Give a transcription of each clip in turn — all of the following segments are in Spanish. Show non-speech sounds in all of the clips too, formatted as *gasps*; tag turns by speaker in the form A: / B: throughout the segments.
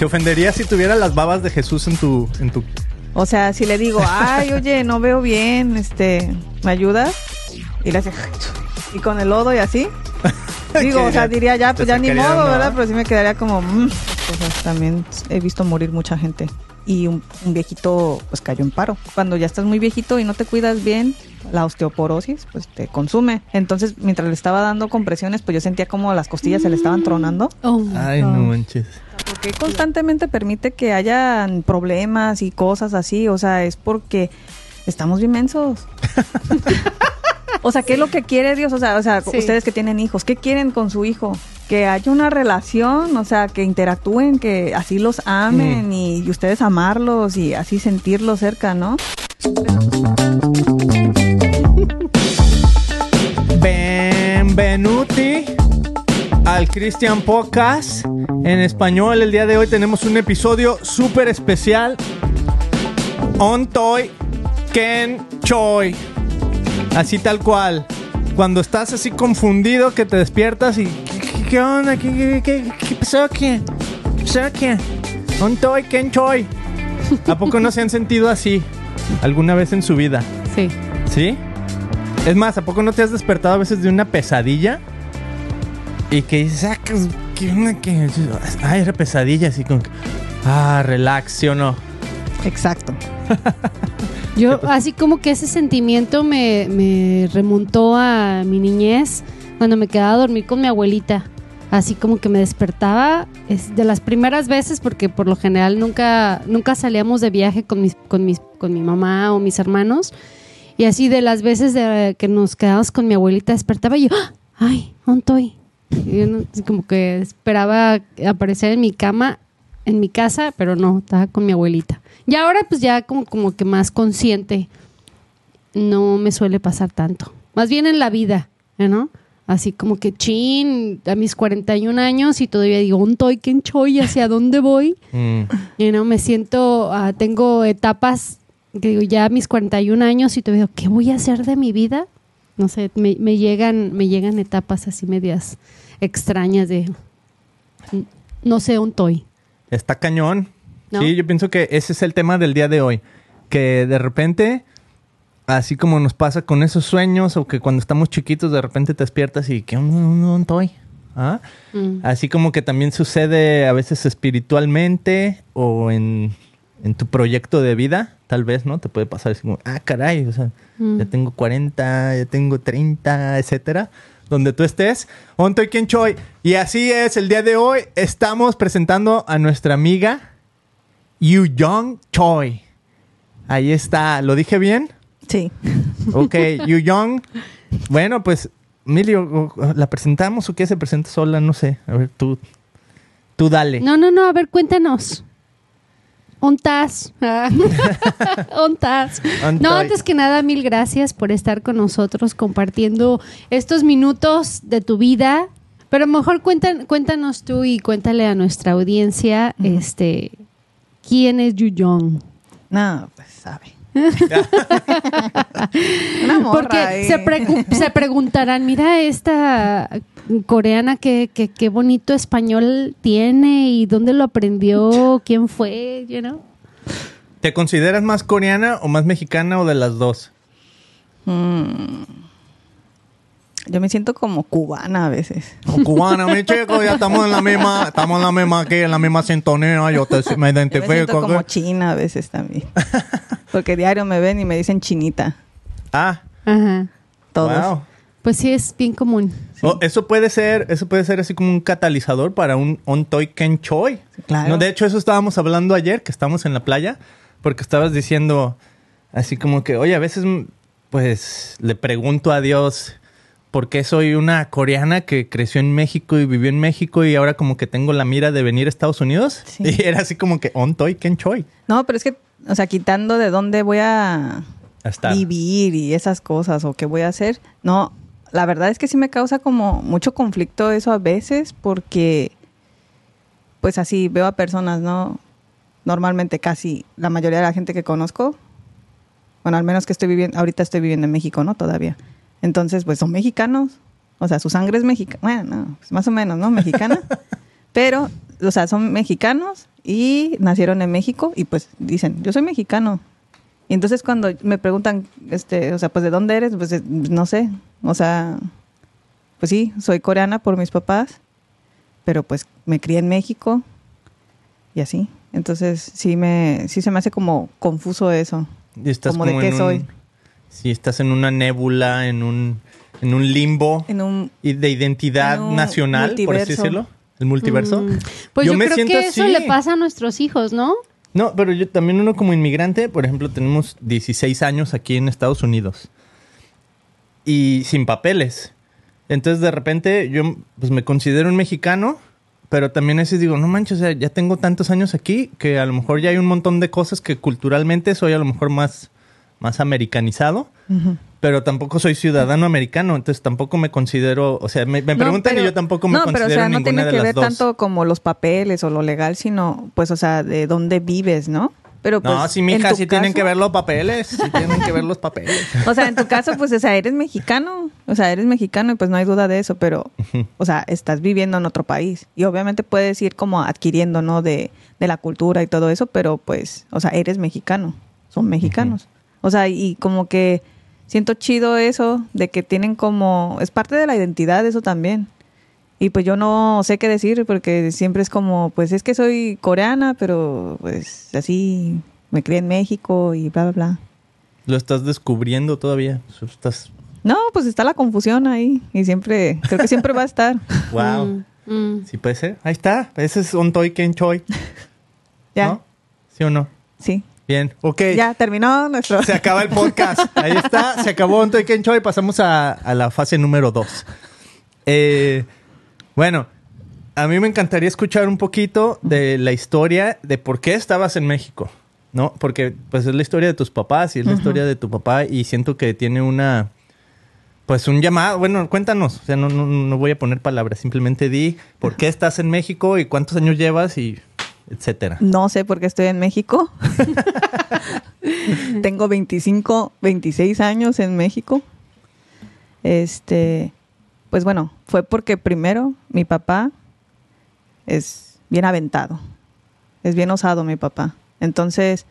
A: ¿Te ofendería si tuviera las babas de Jesús en tu, en tu
B: O sea, si le digo, ay, oye, no veo bien, este, ¿me ayudas? Y le hace, y con el lodo y así. *laughs* Digo, o sea, diría ya, pues ya ni modo, ¿verdad? Pero sí me quedaría como, mm. Cosas también he visto morir mucha gente. Y un, un viejito, pues cayó en paro. Cuando ya estás muy viejito y no te cuidas bien, la osteoporosis, pues te consume. Entonces, mientras le estaba dando compresiones, pues yo sentía como las costillas se le estaban tronando.
C: Oh,
A: Ay, no manches.
B: Porque constantemente permite que hayan problemas y cosas así. O sea, es porque estamos bien mensos. *laughs* o sea, ¿qué es lo que quiere Dios? O sea, o sea
C: Sí.
B: ustedes que tienen hijos, ¿qué quieren con su hijo? Que haya una relación, o sea, que interactúen, que así los amen y, y ustedes amarlos y así sentirlos cerca, ¿no?
A: Benvenuti al Christian Podcast. En español, el día de hoy tenemos un episodio súper especial. On Toy Ken Choi. Así tal cual. Cuando estás así confundido, que te despiertas y. ¿Qué, qué- qué onda? ¿Qué, qué, qué- qué pasó aquí? ¿Qué pasó aquí? On Toy Ken Choi. ¿A poco no se han sentido así alguna vez en su vida?
C: Sí.
A: ¿Sí? Es más, ¿a poco no te has despertado a veces de una pesadilla? Y que dices, ah, ¿qué, qué onda? ¿Qué? Ah, era pesadilla, así que, ah, relax, ¿sí o no?
B: Exacto. *laughs*
C: Yo, así como que ese sentimiento me, me remontó a mi niñez cuando me quedaba a dormir con mi abuelita. Así como que me despertaba es de las primeras veces, porque por lo general nunca, nunca salíamos de viaje con, mis, con, mis, con mi mamá o mis hermanos. Y así de las veces de que nos quedábamos con mi abuelita, despertaba y yo, ¡Ah! ¡ay! ¿dónde estoy? Y yo no- como que esperaba aparecer en mi cama, en mi casa, pero no, estaba con mi abuelita. Y ahora pues ya como, como que más consciente, no me suele pasar tanto. Más bien en la vida, ¿eh, ¿no? Así como que chin, a mis 41 años y todavía digo, ¿dónde estoy? ¿Quién soy? ¿Hacia dónde voy?
A: Mm.
C: You know, me siento, ah, tengo etapas que digo, ya a mis 41 años y te digo, ¿qué voy a hacer de mi vida? No sé, me, me llegan, me llegan etapas así medias extrañas de, no sé, un toy.
A: Está cañón.
C: ¿No?
A: Sí, yo pienso que ese es el tema del día de hoy. Que de repente, así como nos pasa con esos sueños, o que cuando estamos chiquitos de repente te despiertas y que no estoy. ¿Ah?
C: Mm.
A: Así como que también sucede a veces espiritualmente o en, en tu proyecto de vida, tal vez, ¿no? Te puede pasar así como, ah, caray, o sea,
C: Mm.
A: ya tengo 40, ya tengo 30, etcétera. Donde tú estés, Ontoy Ken Choi. Y así es, el día de hoy estamos presentando a nuestra amiga Yu Young Choi. Ahí está, ¿lo dije bien?
B: Sí.
A: Ok, Yu Young. Bueno, pues, Emilio, ¿la presentamos o qué se presenta sola? No sé. A ver, tú, tú dale.
C: No, no, no, a ver, cuéntanos. ¿Ontas? *laughs* ¿Ontas?
A: Ontoy.
C: No, antes que nada, mil gracias por estar con nosotros compartiendo estos minutos de tu vida. Pero mejor cuentan, cuéntanos tú y cuéntale a nuestra audiencia, este, ¿quién es Yu Young?
B: No, pues sabe. *laughs* Una morra
C: Porque
B: ahí.
C: se, pregu- se preguntarán, mira esta coreana que, que, qué bonito español tiene y dónde lo aprendió, quién fue, you know?
A: ¿Te consideras más coreana o más mexicana o de las dos?
B: Mm. Yo me siento como cubana a veces.
A: O cubana, mi chico, ya estamos en la misma, estamos en la misma aquí, en la misma sintonía, yo te, me
B: Yo me siento
A: identifico.
B: como china a veces también. *laughs* Porque diario me ven y me dicen chinita.
A: ah,
C: Ajá.
B: Todos.
A: wow.
C: Pues sí, es bien común.
A: Oh, eso puede ser, eso puede ser así como un catalizador para un Ontoy Ken Choi.
B: Claro.
A: No, de hecho, eso estábamos hablando ayer, que estábamos en la playa, porque estabas diciendo así como que, oye, a veces, pues, le pregunto a Dios por qué soy una coreana que creció en México y vivió en México y ahora como que tengo la mira de venir a Estados Unidos.
B: Sí. *laughs*
A: Y era así como que Ontoy Ken Choi.
B: No, pero es que, o sea, quitando de dónde voy a
A: Hasta.
B: vivir y esas cosas o qué voy a hacer, no, la verdad es que sí me causa como mucho conflicto eso a veces porque, pues así veo a personas, ¿no? Normalmente casi la mayoría de la gente que conozco, bueno, al menos que estoy viviendo, ahorita estoy viviendo en México, ¿no? Todavía. Entonces, pues son mexicanos, o sea, su sangre es mexicana, bueno, no, pues, más o menos, ¿no? Mexicana. *laughs* Pero o sea, son mexicanos y nacieron en México y pues dicen, yo soy mexicano. Y entonces cuando me preguntan, este, o sea, pues de dónde eres, pues eh, no sé, o sea, pues sí, soy coreana por mis papás, pero pues me crié en México y así. Entonces sí me, sí se me hace como confuso eso.
A: Y estás
B: Como de qué
A: un-
B: soy.
A: Sí, estás en una nébula, en un, en un limbo
B: En un,
A: de identidad
B: en un
A: nacional, por así decirlo. El multiverso.
C: Mm. Pues yo,
A: me
C: creo
A: siento
C: que eso le pasa a nuestros hijos, ¿no?
A: No, pero yo también uno como inmigrante, por ejemplo, tenemos 16 años aquí en Estados Unidos y sin papeles. Entonces de repente yo pues me considero un mexicano, pero también a veces digo, no manches, o sea, ya tengo tantos años aquí que a lo mejor ya hay un montón de cosas que culturalmente soy a lo mejor más, más americanizado. Pero tampoco soy ciudadano americano, entonces tampoco me considero, o sea, me, me
B: No,
A: preguntan
B: pero-
A: y yo tampoco me
B: no,
A: considero
B: pero o sea, no tiene
A: de
B: que
A: las
B: ver
A: dos.
B: tanto como los papeles o lo legal, sino pues, o sea, de dónde vives, ¿no? Pero pues,
A: no, sí, mija, sí tienen
B: caso-
A: que ver los papeles, sí tienen que ver los papeles. *laughs*
B: O sea, en tu caso, pues, o sea, eres mexicano, o sea, eres mexicano y pues no hay duda de eso, pero, o sea, estás viviendo en otro país y obviamente puedes ir como adquiriendo, ¿no? De, de la cultura y todo eso, pero pues, o sea, eres mexicano, son mexicanos. O sea, y como que siento chido eso de que tienen como, es parte de la identidad eso también. Y pues yo no sé qué decir porque siempre es como, pues es que soy coreana, pero pues así me crié en México y bla, bla, bla.
A: Lo estás descubriendo todavía. Estás.
B: No, pues está la confusión ahí y siempre, creo que siempre va a estar. *laughs*
A: Wow.
C: Mm, mm.
A: Sí puede ser. Ahí está. Ese es un toy Ken Choi. *laughs*
B: Ya,
A: ¿No? ¿Sí o no?
B: sí.
A: Bien. Ok.
B: Ya terminó nuestro.
A: Se acaba el podcast. Ahí está. Se acabó un toy Ken Choi. Pasamos a, a la fase número dos. Eh, bueno, a mí me encantaría escuchar un poquito de la historia de por qué estabas en México. ¿No? Porque pues es la historia de tus papás y es la historia de tu papá y siento que tiene una... Pues un llamado, bueno, cuéntanos, o sea, no, no, no voy a poner palabras, simplemente di por qué estás en México y cuántos años llevas y etcétera.
B: No sé por qué estoy en México. *laughs* Tengo 25, 26 años en México. Este, pues bueno, fue porque primero mi papá es bien aventado. Es bien osado mi papá. Entonces,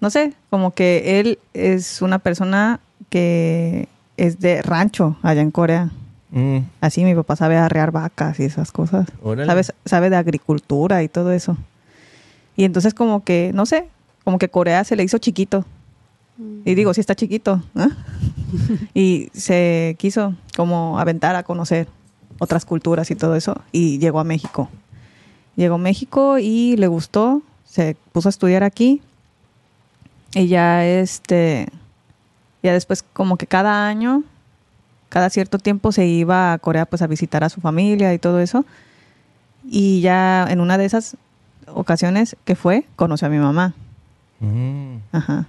B: no sé, como que él es una persona que es de rancho allá en Corea.
A: Mm,
B: Así mi papá sabe arrear vacas y esas cosas. Sabe, sabe de agricultura y todo eso. Y entonces como que, no sé, como que Corea se le hizo chiquito. Y digo, sí está chiquito. ¿no? *laughs* y se quiso como aventar a conocer otras culturas y todo eso. Y llegó a México. Llegó a México y le gustó. Se puso a estudiar aquí. Y ya este, ya después como que cada año cada cierto tiempo se iba a Corea pues a visitar a su familia y todo eso. Y ya en una de esas ocasiones que fue, conoció a mi mamá.
A: mm.
B: Ajá.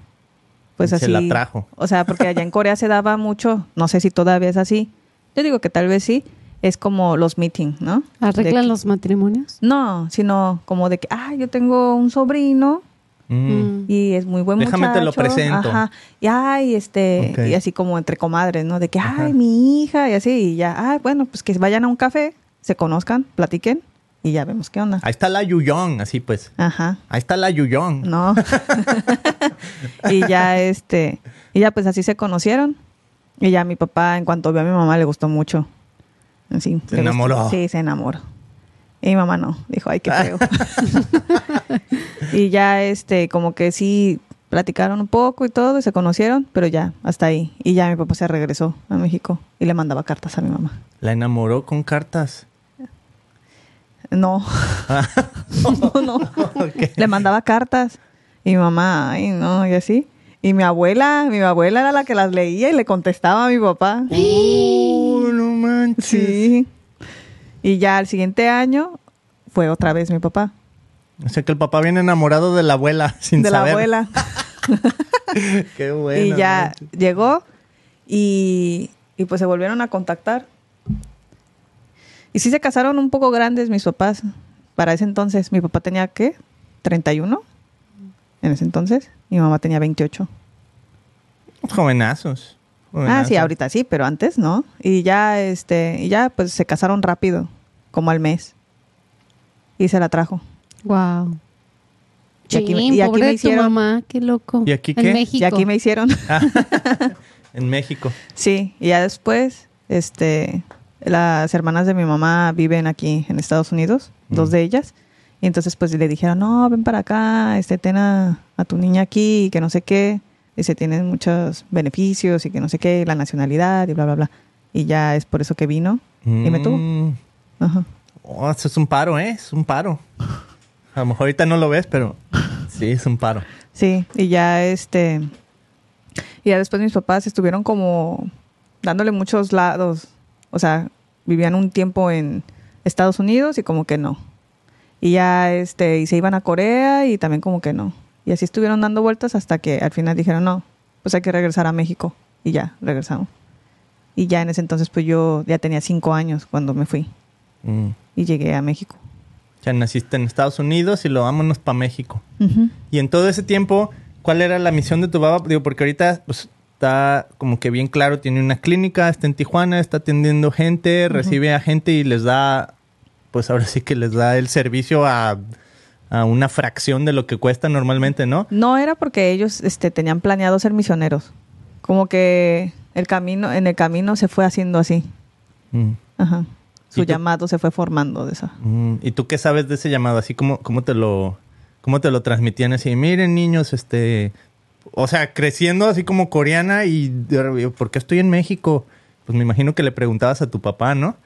B: Pues
A: Se
B: así.
A: la trajo.
B: O sea, porque allá en Corea se daba mucho, no sé si todavía es así. Yo digo que tal vez sí, es como los meetings, ¿no?
C: ¿Arreglan
B: que-
C: los matrimonios?
B: No, sino como de que, ah, yo tengo un sobrino
A: Mm.
B: Y es muy buen
A: Déjame te lo
B: muchacho.
A: presento.
B: Ajá. Y ay, este, y así como entre comadres, ¿no? De que,
A: Ajá.
B: ay, mi hija, y así, y ya, ay, bueno, pues que vayan a un café, se conozcan, platiquen, y ya vemos qué onda.
A: Ahí está la Yuyong, así pues.
B: Ajá.
A: Ahí está la Yuyong.
B: No. *laughs* y ya este, y ya pues así se conocieron. Y ya mi papá, en cuanto vio a mi mamá, le gustó mucho. Así,
A: Se
B: gustó.
A: enamoró.
B: Sí, se enamoró. Y mi mamá no, dijo, ay, qué feo. *laughs* *laughs* y ya este, como que sí platicaron un poco y todo, y se conocieron, pero ya, hasta ahí. Y ya mi papá se regresó a México y le mandaba cartas a mi mamá.
A: La enamoró con cartas. *laughs*
B: No, no, no. *laughs*
A: Ok.
B: Le mandaba cartas. Y mi mamá, ay, no, y así. Y mi abuela, mi abuela era la que las leía y le contestaba a mi papá.
A: Uh, no manches.
B: Sí. Y ya al siguiente año fue otra vez mi papá.
A: O sea que el papá viene enamorado de la abuela *laughs* sin
B: de
A: saber.
B: la abuela.
A: Qué bueno.
B: y ya
A: manches.
B: llegó y, y pues se volvieron a contactar. Y sí se casaron un poco grandes mis papás. Para ese entonces, mi papá tenía, ¿qué? ¿31? En ese entonces. Mi mamá tenía 28.
A: Jovenazos.
B: Ah, sí, ahorita sí, pero antes no. Y ya, este, y ya, pues se casaron rápido, como al mes. y se la trajo.
C: Wow.
B: Y aquí y aquí
C: pobre
B: me hicieron-
C: tu mamá, qué loco.
A: ¿Y aquí
C: En
A: qué?
C: México.
B: Y aquí me hicieron. *laughs*
A: En México.
B: Sí, y ya después, este, las hermanas de mi mamá viven aquí en Estados Unidos, dos
A: Mm.
B: de ellas. Y entonces pues le dijeron, no, ven para acá, este, ten a, a tu niña aquí, y que no sé qué. Dice, tienen muchos beneficios y que no sé qué, la nacionalidad y bla, bla, bla. Y ya es por eso que vino y me tuvo. Ajá.
A: Oh, eso es un paro, ¿eh? Es un paro. A lo mejor ahorita no lo ves, pero sí, es un paro.
B: Sí, y ya este. Y ya después mis papás estuvieron como dándole muchos lados. O sea, vivían un tiempo en Estados Unidos y como que no. Y ya este, y se iban a Corea y también como que no. Y así estuvieron dando vueltas hasta que al final dijeron, no, pues hay que regresar a México. Y ya, regresamos. Y ya en ese entonces, pues yo ya tenía cinco años cuando me fui
A: Mm.
B: y llegué a México.
A: Ya naciste en Estados Unidos y lo vámonos para México.
B: Ujú.
A: Y en todo ese tiempo, ¿cuál era la misión de tu papá? Digo, porque ahorita pues, está como que bien claro, tiene una clínica, está en Tijuana, está atendiendo gente, recibe a gente y les da, pues ahora sí que les da el servicio a, a una fracción de lo que cuesta normalmente, ¿no?
B: No era porque ellos este, tenían planeado ser misioneros. Como que el camino, en el camino se fue haciendo así.
A: Mm.
B: Ajá. Su llamado se fue formando de esa.
A: Mm, ¿Y tú qué sabes de ese llamado? Así como cómo te lo cómo te lo transmitían así, miren niños, este, o sea, creciendo así como coreana y ¿por qué estoy en México? Pues me imagino que le preguntabas a tu papá, ¿no?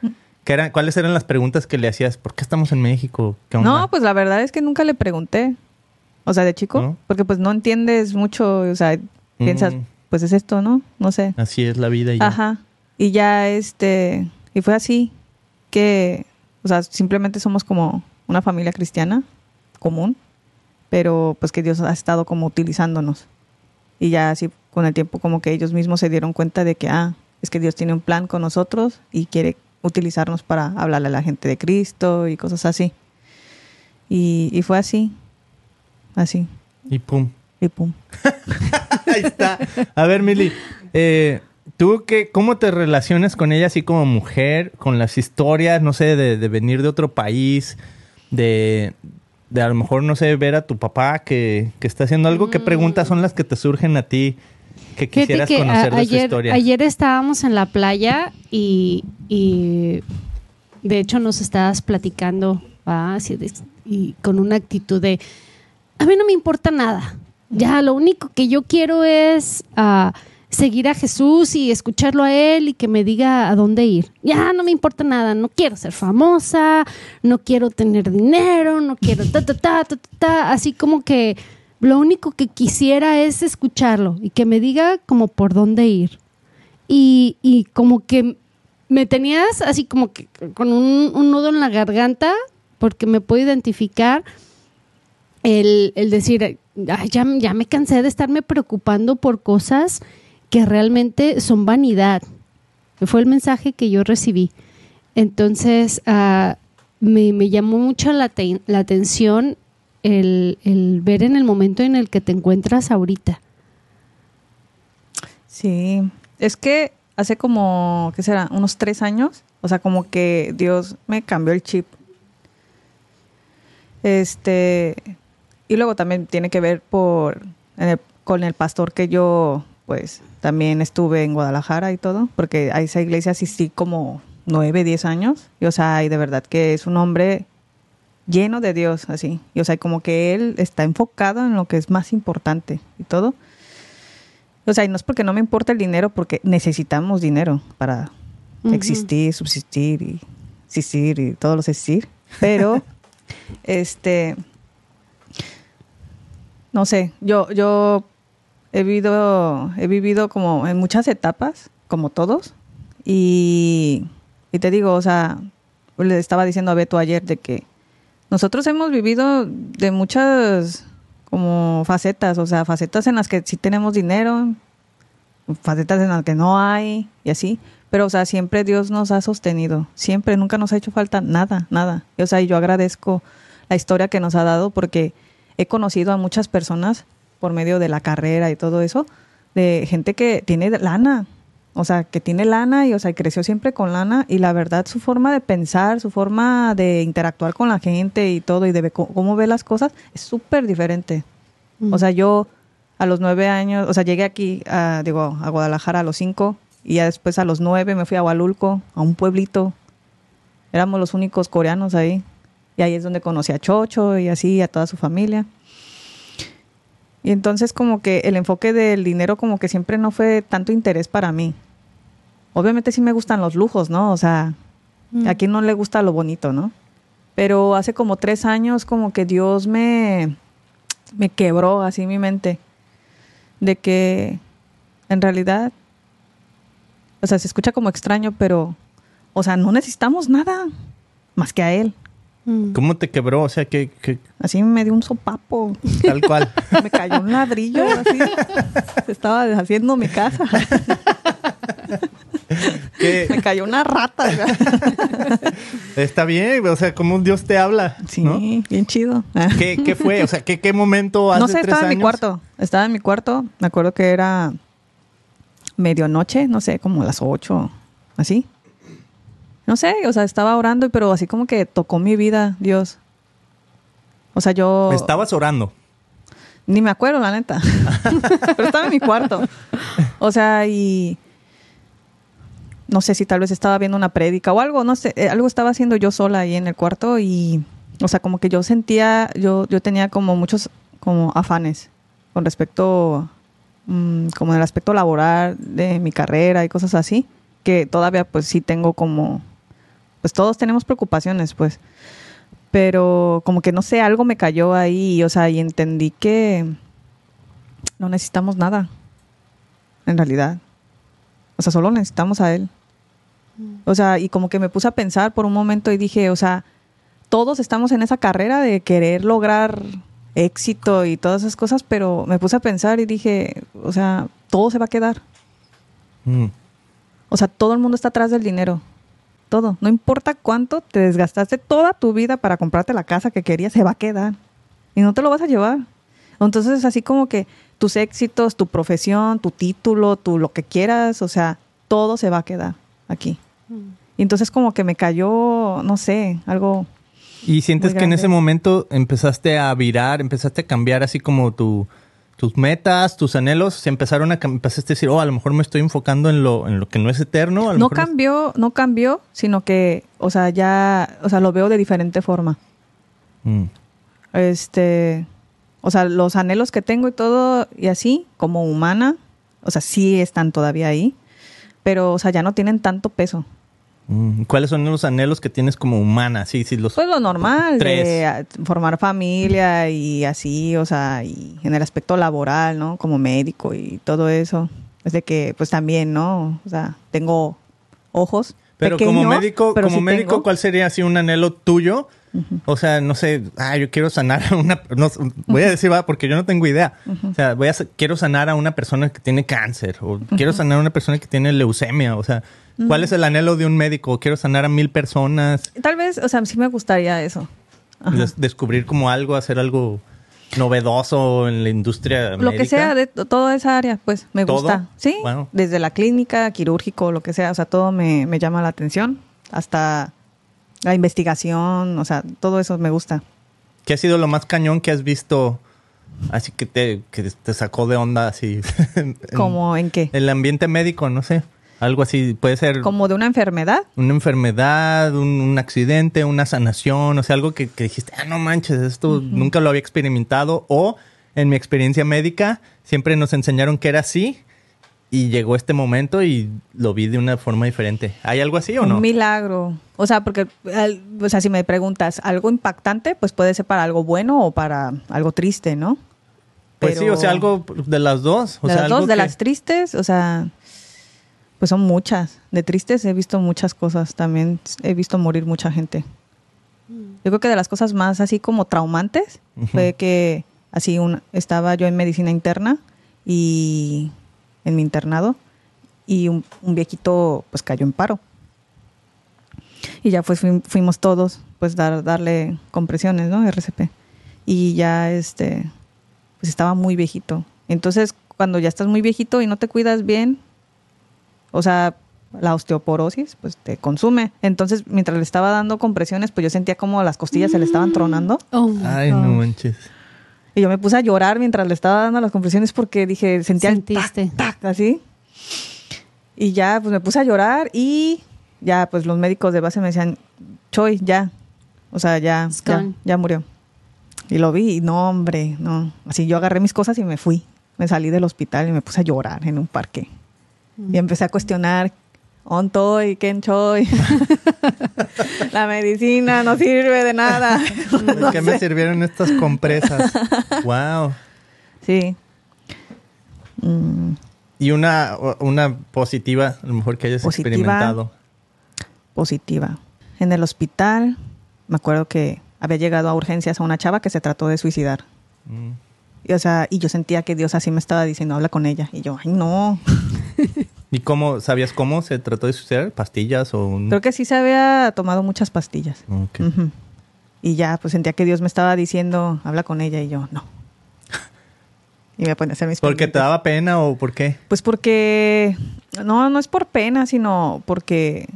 A: ¿Qué eran, ¿Cuáles eran las preguntas que le hacías? ¿Por qué estamos en México? ¿Qué onda?
B: No, pues la verdad es que nunca le pregunté. O sea, de chico.
A: ¿No?
B: Porque pues no entiendes mucho. O sea, piensas,
A: Mm.
B: pues es esto, ¿no? No sé.
A: Así es la vida y ya.
B: Ajá. Y ya este. Y fue así. Que. O sea, simplemente somos como una familia cristiana común. Pero pues que Dios ha estado como utilizándonos. Y ya así con el tiempo como que ellos mismos se dieron cuenta de que, ah, es que Dios tiene un plan con nosotros y quiere utilizarnos para hablarle a la gente de Cristo y cosas así. Y, y fue así. Así.
A: Y pum.
B: Y pum. *laughs*
A: Ahí está. A ver, Mili, eh, ¿tú qué, cómo te relacionas con ella así como mujer, con las historias, no sé, de, de venir de otro país, de, de a lo mejor, no sé, ver a tu papá que, que está haciendo algo? ¿Qué preguntas son las que te surgen a ti que quisieras
C: que a-
A: conocer de su historia?
C: ayer estábamos en la playa y, y de hecho nos estabas platicando así de- y con una actitud de a mí no me importa nada. Ya lo único que yo quiero es ah, seguir a Jesús y escucharlo a él y que me diga a dónde ir. Ya no me importa nada, no quiero ser famosa, no quiero tener dinero, no quiero ta ta ta ta ta, ta. así como que lo único que quisiera es escucharlo y que me diga como por dónde ir. Y, y como que me tenías así como que con un, un nudo en la garganta porque me puedo identificar el, el decir, "Ay, ya, ya me cansé de estarme preocupando por cosas que realmente son vanidad. Fue el mensaje que yo recibí. Entonces, ah, me, me llamó mucho la, la atención el, el ver en el momento en el que te encuentras ahorita.
B: Sí, es que hace como, ¿qué será? Unos tres años, o sea, como que Dios me cambió el chip. Este, y luego también tiene que ver por, con el pastor que yo, pues, también estuve en Guadalajara y todo, porque a esa iglesia asistí como nueve, diez años, y o sea, y de verdad que es un hombre lleno de Dios, así, y o sea, como que él está enfocado en lo que es más importante y todo. O sea, y no es porque no me importa el dinero, porque necesitamos dinero para existir, subsistir y existir y todos los existir. Pero, *laughs* este, no sé, yo, yo he vivido, he vivido como en muchas etapas, como todos, y, y te digo, o sea, le estaba diciendo a Beto ayer de que nosotros hemos vivido de muchas como facetas, o sea, facetas en las que sí tenemos dinero, facetas en las que no hay y así, pero o sea, siempre Dios nos ha sostenido, siempre, nunca nos ha hecho falta nada, nada. Y, o sea, yo agradezco la historia que nos ha dado porque he conocido a muchas personas por medio de la carrera y todo eso, de gente que tiene lana O sea, que tiene lana y, o sea, creció siempre con lana y la verdad su forma de pensar, su forma de interactuar con la gente y todo y de cómo, ve las cosas es súper diferente. O sea, yo a los nueve años, o sea, llegué aquí, a, digo, a Guadalajara a los cinco y ya después a los nueve me fui a Hualulco, a un pueblito. Éramos los únicos coreanos ahí. Y ahí es donde conocí a Chocho y así, a toda su familia. Y entonces como que el enfoque del dinero como que siempre no fue tanto interés para mí. Obviamente sí me gustan los lujos, ¿no? O sea,
C: Mm.
B: a quién no le gusta lo bonito, ¿no? Pero hace como tres años como que Dios me, me quebró así mi mente de que en realidad, o sea, se escucha como extraño, pero, o sea, no necesitamos nada más que a Él.
C: Mm.
A: ¿Cómo te quebró? O sea, que,
B: Así me dio un sopapo,
A: tal cual. *laughs*
B: me cayó un ladrillo así, se estaba deshaciendo mi casa, *laughs* me cayó una rata. *laughs*
A: está bien, o sea, cómo Dios te habla.
B: Sí,
A: ¿no?
B: bien chido.
A: ¿Qué, qué fue? O sea, ¿qué, qué momento hace
B: No sé,
A: tres
B: estaba en mi cuarto. Estaba en mi cuarto. Me acuerdo que era medianoche, no sé, como las ocho, así. No sé, o sea, estaba orando, pero así como que tocó mi vida, Dios. O sea, yo
A: Estabas orando.
B: ni me acuerdo, la neta. *laughs* pero estaba en mi cuarto. O sea, y no sé si tal vez estaba viendo una prédica o algo, no sé, eh, algo estaba haciendo yo sola ahí en el cuarto y, o sea, como que yo sentía, yo, yo tenía como muchos como afanes con respecto, mm, como en el aspecto laboral de mi carrera y cosas así, que todavía pues sí tengo como, pues todos tenemos preocupaciones, pues, pero como que no sé, algo me cayó ahí, o sea, y entendí que no necesitamos nada, en realidad. O sea, solo necesitamos a Él. O sea, y como que me puse a pensar por un momento y dije, o sea, todos estamos en esa carrera de querer lograr éxito y todas esas cosas, pero me puse a pensar y dije, o sea, todo se va a quedar.
A: Mm.
B: O sea, todo el mundo está atrás del dinero. Todo. No importa cuánto te desgastaste toda tu vida para comprarte la casa que querías, se va a quedar. Y no te lo vas a llevar. Entonces, así como que tus éxitos, tu profesión, tu título, tu lo que quieras, o sea, todo se va a quedar aquí. Y entonces como que me cayó, no sé, algo...
A: ¿Y sientes
B: Muy
A: que en ese momento empezaste a virar, empezaste a cambiar así como tu, tus metas, tus anhelos? Se empezaron a empezaste a decir, oh, a lo mejor me estoy enfocando en lo, en lo que no es eterno. A lo
B: No
A: mejor
B: cambió, no cambió, sino que, o sea, ya, o sea, lo veo de diferente forma.
A: Mm.
B: este, o sea, los anhelos que tengo y todo y así, como humana, o sea, sí están todavía ahí, pero, o sea, ya no tienen tanto peso.
A: ¿Cuáles son los anhelos que tienes como humana? Sí, sí, los...
B: Pues lo normal, de
A: Tres.
B: ah, formar familia y así, o sea, y en el aspecto laboral, ¿no? Como médico y todo eso. Es de que, pues también, ¿no? O sea, tengo ojos.
A: Pero como médico,
B: pero
A: como
B: sí
A: médico,
B: tengo.
A: ¿cuál sería así un anhelo tuyo? O sea, no sé, ah, yo quiero sanar a una, no, voy a decir, va, porque yo no tengo idea. O sea, voy a, quiero sanar a una persona que tiene cáncer, o quiero sanar a una persona que tiene leucemia, o sea, ¿cuál es el anhelo de un médico? Quiero sanar a mil personas,
B: Tal vez, o sea, sí me gustaría eso.
A: Des- descubrir como algo, hacer algo novedoso en la industria
B: Lo que sea de toda esa área, pues me
A: ¿Todo?
B: gusta. Sí, desde la clínica, quirúrgico, lo que sea, o sea, todo me, me llama la atención. Hasta la investigación, o sea, todo eso me gusta.
A: ¿Qué ha sido lo más cañón que has visto? Así que te, que te sacó de onda así. *laughs*
B: ¿Como en qué?
A: El ambiente médico, no sé. Algo así, puede ser
B: ¿Como de una enfermedad?
A: una enfermedad, un, un accidente, una sanación, o sea, algo que, que dijiste, ah, no manches, esto nunca lo había experimentado. O en mi experiencia médica, siempre nos enseñaron que era así y llegó este momento y lo vi de una forma diferente. ¿Hay algo así o no?
B: Un milagro. O sea, porque, o sea, si me preguntas algo impactante, pues puede ser para algo bueno o para algo triste, ¿no?
A: Pues sí, o sea, algo de las dos. O
B: de
A: sea,
B: las
A: algo
B: dos, de
A: que-
B: las tristes, o sea, pues son muchas. De tristes he visto muchas cosas. También he visto morir mucha gente. Yo creo que de las cosas más así como traumantes fue que así un, estaba yo en medicina interna y en mi internado y un, un viejito pues cayó en paro. Y ya pues fuim- fuimos todos pues dar, darle compresiones, ¿no? RCP. Y ya este pues estaba muy viejito. Entonces, cuando ya estás muy viejito y no te cuidas bien, O sea, la osteoporosis, pues te consume. Entonces, mientras le estaba dando compresiones, pues yo sentía como las costillas se le estaban tronando.
C: Oh
A: Ay, no manches.
B: Y yo me puse a llorar mientras le estaba dando las compresiones porque dije, sentía el tac,
C: Sentiste.
B: tac, así. Y ya, pues me puse a llorar y ya, pues los médicos de base me decían, Choy, ya. O sea, ya, ya, ya murió. Y lo vi y no, hombre, no. Así yo agarré mis cosas y me fui. Me salí del hospital y me puse a llorar en un parque. Y empecé a cuestionar, on toy, ken choy. *laughs* La medicina no sirve de nada. *laughs*
A: ¿De qué me sirvieron estas compresas? *laughs* wow.
B: Sí. Mm,
A: Y una, una positiva, a lo mejor que hayas
B: Positiva.
A: experimentado.
B: positiva. En el hospital, me acuerdo que había llegado a urgencias a una chava que se trató de suicidar.
A: Mm.
B: Y, o sea, y yo sentía que Dios así me estaba diciendo, habla con ella. Y yo, ay, no. *laughs*
A: ¿Y cómo, sabías cómo se trató de suicidar? ¿Pastillas o un...?
B: Creo que sí se había tomado muchas pastillas. Y ya, pues sentía que Dios me estaba diciendo, habla con ella. Y yo, no. Y me ponía a hacer mis
A: ¿Porque te daba pena o por qué?
B: Pues porque, no, no es por pena, sino porque,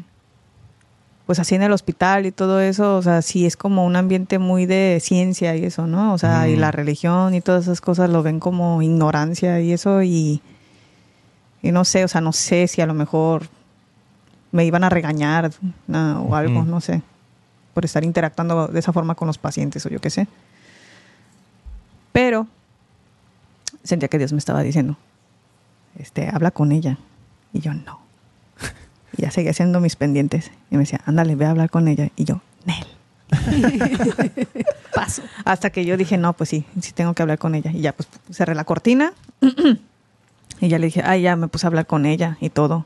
B: pues así en el hospital y todo eso, o sea, sí es como un ambiente muy de ciencia y eso, ¿no? O sea, y la religión y todas esas cosas lo ven como ignorancia y eso y, y no sé, o sea, no sé si a lo mejor me iban a regañar na- o algo, no sé, por estar interactuando de esa forma con los pacientes o yo qué sé. Pero sentía que Dios me estaba diciendo, este, habla con ella. Y yo, no. Y ya seguía haciendo mis pendientes. Y me decía, ándale, ve a hablar con ella. Y yo, Nel. *laughs*
C: Paso.
B: Hasta que yo dije, no, pues sí, sí tengo que hablar con ella. Y ya, pues cerré la cortina. y ya le dije, ay, ya me puse a hablar con ella y todo.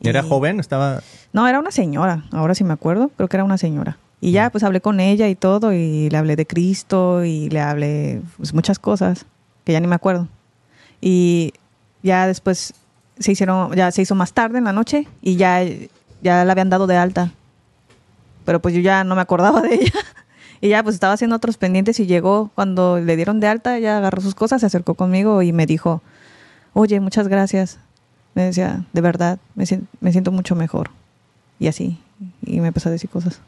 A: ¿Era
B: Y-
A: joven? ¿Estaba...?
B: No, era una señora. Ahora sí me acuerdo. Creo que era una señora. Y ya, pues hablé con ella y todo. Y le hablé de Cristo y le hablé pues, muchas cosas que ya ni me acuerdo. Y ya después se hicieron, ya se hizo más tarde en la noche y ya, ya la habían dado de alta. Pero pues yo ya no me acordaba de ella. *laughs* Y ya pues estaba haciendo otros pendientes y llegó cuando le dieron de alta, ella agarró sus cosas, se acercó conmigo y me dijo, oye, muchas gracias. Me decía, de verdad, me, me siento mucho mejor. Y así. Y me empezó a decir cosas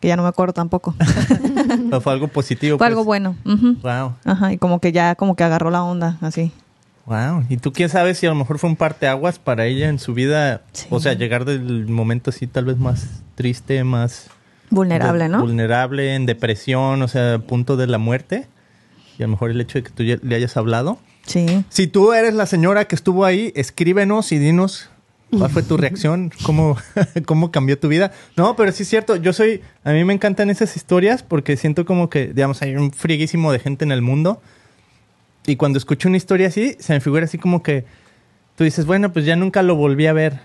B: que ya no me acuerdo tampoco. *laughs*
A: ¿O fue algo positivo?
B: Fue algo
A: pues?
B: bueno.
A: Wow.
B: Ajá, y como que ya como que agarró la onda, así.
A: Wow. ¿Y tú quién sabes si a lo mejor fue un parteaguas para ella en su vida?
B: Sí.
A: O sea, llegar del momento así tal vez más triste, más...
B: Vulnerable, ¿no?
A: Vulnerable, en depresión, o sea, punto de la muerte. Y a lo mejor el hecho de que tú le hayas hablado.
B: Sí.
A: Si tú eres la señora que estuvo ahí, escríbenos y dinos cuál fue tu *laughs* reacción, cómo, *laughs* cómo cambió tu vida. No, pero sí es cierto, yo soy, a mí me encantan esas historias porque siento como que, digamos, hay un friguísimo de gente en el mundo. Y cuando escucho una historia así, se me figura así como que tú dices, bueno, pues ya nunca lo volví a ver.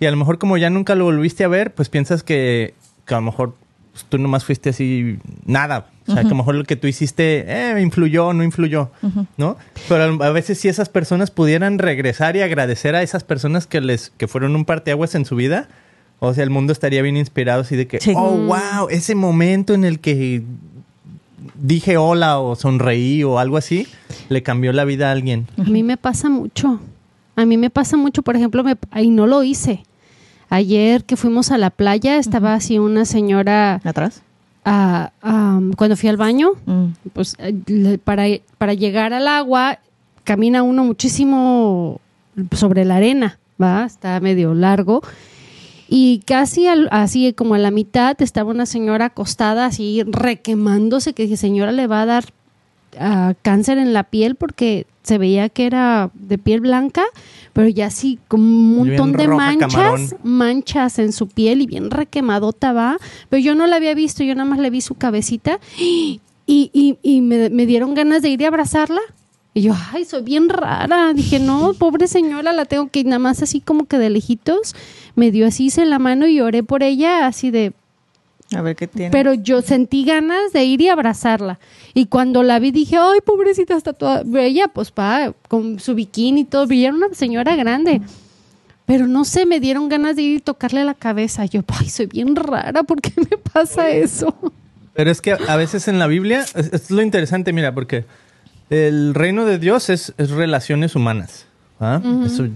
A: Y a lo mejor como ya nunca lo volviste a ver, pues piensas que, que a lo mejor pues, tú nomás fuiste así, nada. O sea, que a lo mejor lo que tú hiciste, eh, influyó, no influyó, ¿no? Pero a a veces si esas personas pudieran regresar y agradecer a esas personas que les, que fueron un parteaguas en su vida, o sea, el mundo estaría bien inspirado así de que,
B: Sí.
A: oh, wow, ese momento en el que dije hola o sonreí o algo así, le cambió la vida a alguien.
C: A mí me pasa mucho. A mí me pasa mucho, por ejemplo, me, y no lo hice. Ayer que fuimos a la playa, estaba así una señora
B: ¿Atrás?
C: cuando fui al baño,
B: Mm.
C: pues eh, para, para llegar al agua camina uno muchísimo sobre la arena, ¿va? Está medio largo. Y casi al- así como a la mitad estaba una señora acostada así requemándose, que señora, le va a dar ah, cáncer en la piel porque se veía que era de piel blanca, pero ya así con un montón de
A: roja,
C: manchas,
A: camarón.
C: manchas en su piel y bien requemadota va, pero yo no la había visto, yo nada más le vi su cabecita *gasps* y, y, y me, me dieron ganas de ir y abrazarla. Y yo, ay, soy bien rara. Dije, no, *laughs* pobre señora, la tengo que ir nada más así como que de lejitos. Me dio así, hice la mano y oré por ella, así de,
B: A ver qué tiene.
C: pero yo sentí ganas de ir y abrazarla. Y cuando la vi dije, ay, pobrecita, está toda... Ella, pues, pa, con su bikini y todo, ella era una señora grande. Pero no sé, me dieron ganas de ir y tocarle la cabeza. Yo, ay, soy bien rara, ¿por qué me pasa eso?
A: Pero es que a veces en la Biblia, es, es lo interesante, mira, porque el reino de Dios es, es relaciones humanas. ¿ah? Eso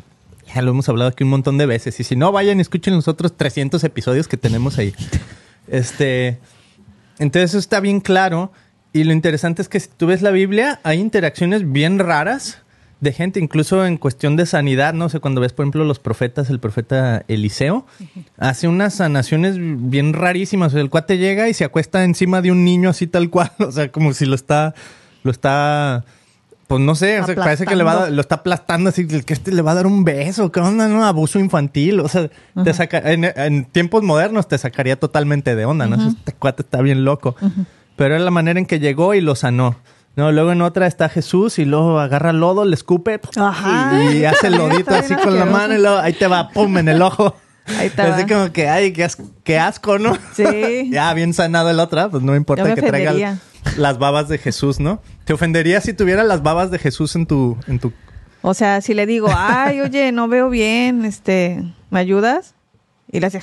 A: Ya lo hemos hablado aquí un montón de veces. Y si no, vayan y escuchen los otros 300 episodios que tenemos ahí. *laughs* Este, entonces eso está bien claro. Y lo interesante es que si tú ves la Biblia, hay interacciones bien raras de gente, incluso en cuestión de sanidad, no sé, cuando ves, por ejemplo, los profetas, el profeta Eliseo, hace unas sanaciones bien rarísimas. O sea, el cuate llega y se acuesta encima de un niño así tal cual, *laughs* o sea, como si lo está, lo está, pues no sé, o sea, parece que le va a- lo está aplastando así, que este le va a dar un beso, ¿qué onda, no? Abuso infantil, o sea, te saca, en, en tiempos modernos te sacaría totalmente de onda, ¿no? Este cuate está bien loco. Pero es la manera en que llegó y lo sanó. No, luego en otra está Jesús y luego agarra lodo, le escupe y, y hace el
B: Está
A: lodito así con la mano y luego ahí te va, pum, en el ojo.
B: Ahí te *laughs*
A: Así como que, ay, qué, as- qué asco, ¿no?
B: Sí. *laughs*
A: ya, bien sanado el otra, pues no importa que traiga las babas de Jesús, ¿no? ¿Te ofendería si tuviera las babas de Jesús en tu... En tu...
B: O sea, si le digo, ay, oye, no veo bien, este, ¿me ayudas? Y le hace,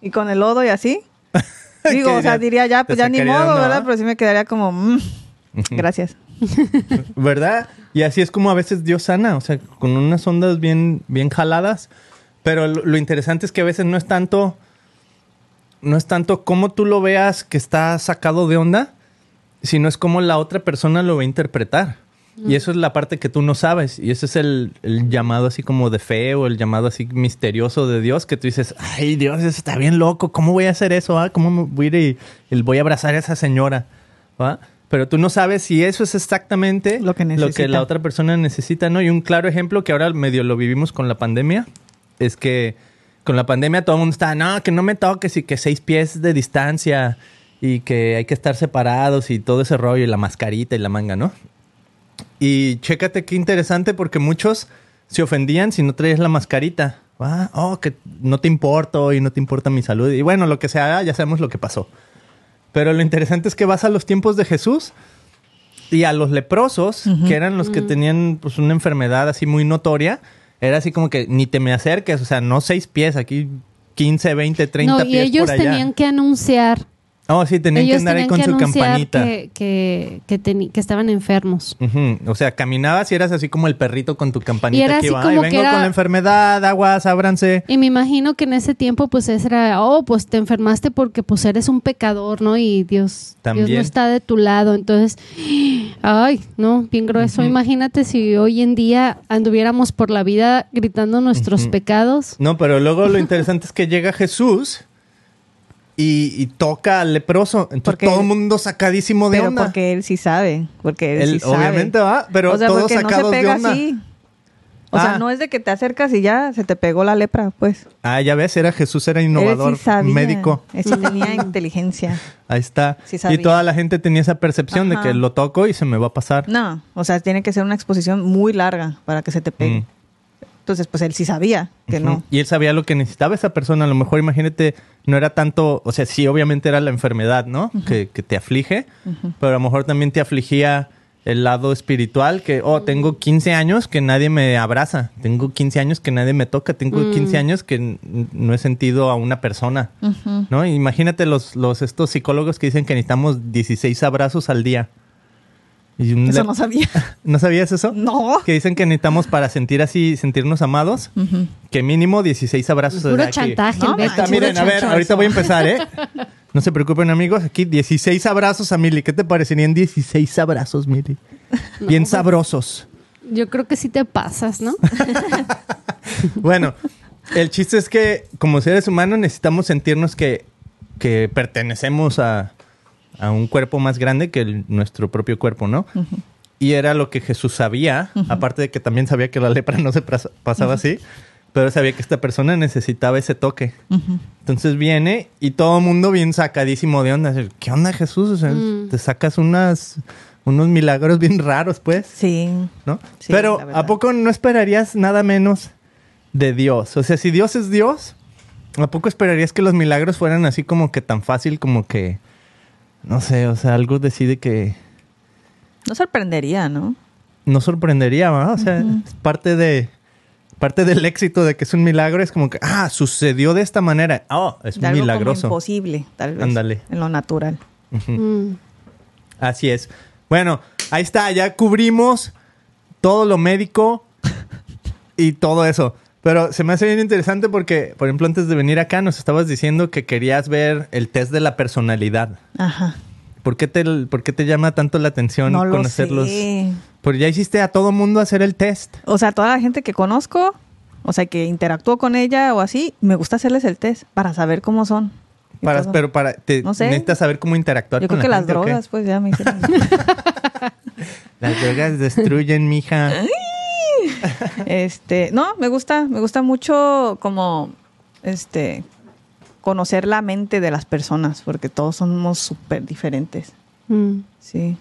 B: y con el lodo y así. *laughs* Digo, o sea, diría ya, pues ya ni modo, ¿verdad? Pero sí me quedaría como, mm, gracias. *laughs*
A: ¿Verdad? Y así es como a veces Dios sana, o sea, con unas ondas bien, bien jaladas. Pero lo, lo interesante es que a veces no es tanto, no es tanto cómo tú lo veas que está sacado de onda, sino es cómo la otra persona lo va a interpretar. Y eso es la parte que tú no sabes. Y ese es el, el llamado así como de fe o el llamado así misterioso de Dios, que tú dices, ay Dios, eso está bien loco, ¿cómo voy a hacer eso? ah? ¿Cómo me voy a ir y, y voy a abrazar a esa señora? ¿Va? Pero tú no sabes si eso es exactamente
B: Lo que necesita.
A: la otra persona necesita, ¿no? Y un claro ejemplo que ahora medio lo vivimos con la pandemia es que con la pandemia todo el mundo está, no, que no me toques y que seis pies de distancia y que hay que estar separados y todo ese rollo y la mascarita y la manga, ¿no? Y chécate qué interesante porque muchos se ofendían si no traías la mascarita. Ah, oh, que no te importo y no te importa mi salud. Y bueno, lo que sea, ya sabemos lo que pasó. Pero lo interesante es que vas a los tiempos de Jesús y a los leprosos, que eran los que tenían pues, una enfermedad así muy notoria, era así como que ni te me acerques, o sea, no seis pies, aquí 15, 20, 30
C: no, y
A: pies
C: ellos
A: por allá.
C: tenían que anunciar.
A: Oh, sí, tenían que andar ahí con
C: que
A: su campanita.
C: Que, que, que, que estaban enfermos.
A: O sea, caminabas y eras así como el perrito con tu campanita
C: Y era
A: que
C: así
A: iba,
C: como
A: "Ay,
C: que
A: vengo
C: era-
A: con la enfermedad, aguas, ábranse.
C: Y me imagino que en ese tiempo, pues, ese era, oh, pues te enfermaste porque pues eres un pecador, ¿no? Y Dios, Dios no está de tu lado. Entonces, ay, no, bien grueso. Imagínate si hoy en día anduviéramos por la vida gritando nuestros pecados.
A: No, pero luego lo interesante es que llega Jesús y, y toca al leproso. Entonces
B: Porque-
A: todo el mundo sacadísimo de
B: Pero
A: onda.
B: porque él sí sabe, porque él,
A: Él
B: sí sabe.
A: obviamente va, pero
B: o sea,
A: todos
B: no se
A: sacados de
B: pega
A: onda.
B: así. O
A: Ah.
B: sea, no es de que te acercas y ya se te pegó la lepra, pues.
A: Ah, ya ves, era Jesús, era innovador,
B: sí sabía.
A: médico.
B: Él sí tenía inteligencia. *laughs*
A: Ahí está.
B: Sí
A: y
B: sabía.
A: toda la gente tenía esa percepción de que lo toco y se me va a pasar.
B: No, o sea, tiene que ser una exposición muy larga para que se te pegue.
A: Mm.
B: Entonces, pues él sí sabía que no.
A: Y él sabía lo que necesitaba esa persona. A lo mejor, imagínate, no era tanto, o sea, sí, obviamente era la enfermedad, ¿no? que, que te aflige, pero a lo mejor también te afligía el lado espiritual, que, oh, tengo 15 años que nadie me abraza, tengo 15 años que nadie me toca, tengo
C: Mm.
A: 15 años que no he sentido a una persona, ¿no? Imagínate los, los, estos psicólogos que dicen que necesitamos 16 abrazos al día. Y un
B: Eso no sabía. *laughs*
A: ¿No sabías eso?
B: No.
A: Que dicen que necesitamos para sentir así, sentirnos amados, que mínimo 16 abrazos.
C: Puro
A: que-
C: chantaje,
B: No, Puro
A: miren, a ver, ahorita voy a empezar, ¿eh? *laughs* No se preocupen, amigos. Aquí 16 abrazos a Mili. ¿Qué te parecerían 16 abrazos, Mili? Bien sabrosos.
C: Yo creo que sí te pasas, ¿no? *laughs*
A: Bueno, el chiste es que como seres humanos necesitamos sentirnos que, que pertenecemos a, a un cuerpo más grande que el- nuestro propio cuerpo, ¿no? Y era lo que Jesús sabía, aparte de que también sabía que la lepra no se pasaba así, pero sabía que esta persona necesitaba ese toque. Entonces viene y todo el mundo bien sacadísimo de onda. ¿Qué onda, Jesús? O sea,
C: Mm.
A: te sacas unas, unos milagros bien raros, pues,
B: Sí.
A: ¿no?
B: Sí,
A: Pero. ¿a poco no esperarías nada menos de Dios? O sea, si Dios es Dios, ¿a poco esperarías que los milagros fueran así como que tan fácil como que, no sé, o sea, algo decide que
B: No sorprendería, ¿no?
A: no sorprendería, ¿verdad? O sea, es parte de... Parte del éxito de que es un milagro es como que, ah, sucedió de esta manera. Oh, es
B: De algo
A: milagroso.
B: como imposible, tal vez.
A: Ándale.
B: En lo natural.
C: Mm.
A: Así es. Bueno, ahí está, ya cubrimos todo lo médico y todo eso. Pero se me hace bien interesante porque, por ejemplo, antes de venir acá nos estabas diciendo que querías ver el test de la personalidad.
B: Ajá.
A: ¿Por qué te, por qué te llama tanto la atención
B: No lo
A: conocerlos? Porque ya hiciste a todo mundo hacer el test.
B: O sea, toda la gente que conozco, o sea, que interactúo con ella o así, me gusta hacerles el test para saber cómo son.
A: Para, pero para te
B: No sé.
A: necesitas saber cómo interactuar
B: Yo
A: con
B: creo que
A: la
B: las drogas, pues ya me hicieron. *laughs*
A: Las drogas destruyen, mija.
B: Este, no, me gusta, me gusta mucho como, este, conocer la mente de las personas, porque todos somos súper diferentes.
C: Mm.
B: Sí.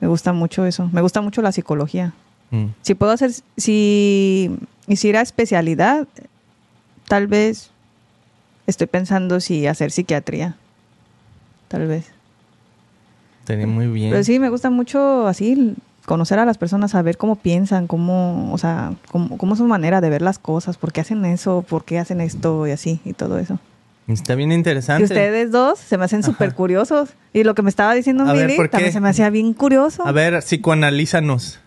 B: Me gusta mucho eso. Me gusta mucho la psicología.
A: Mm.
B: Si puedo hacer, si hiciera especialidad, tal vez estoy pensando si hacer psiquiatría. Tal vez.
A: Estaría muy bien.
B: Pero sí, me gusta mucho así conocer a las personas, saber cómo piensan, cómo, o sea, cómo, cómo es su manera de ver las cosas, por qué hacen eso, por qué hacen esto y así, y todo eso.
A: Está bien interesante.
B: Y ustedes dos se me hacen súper curiosos. Y lo que me estaba diciendo
A: A
B: también se me hacía bien curioso.
A: A ver, psicoanalízanos.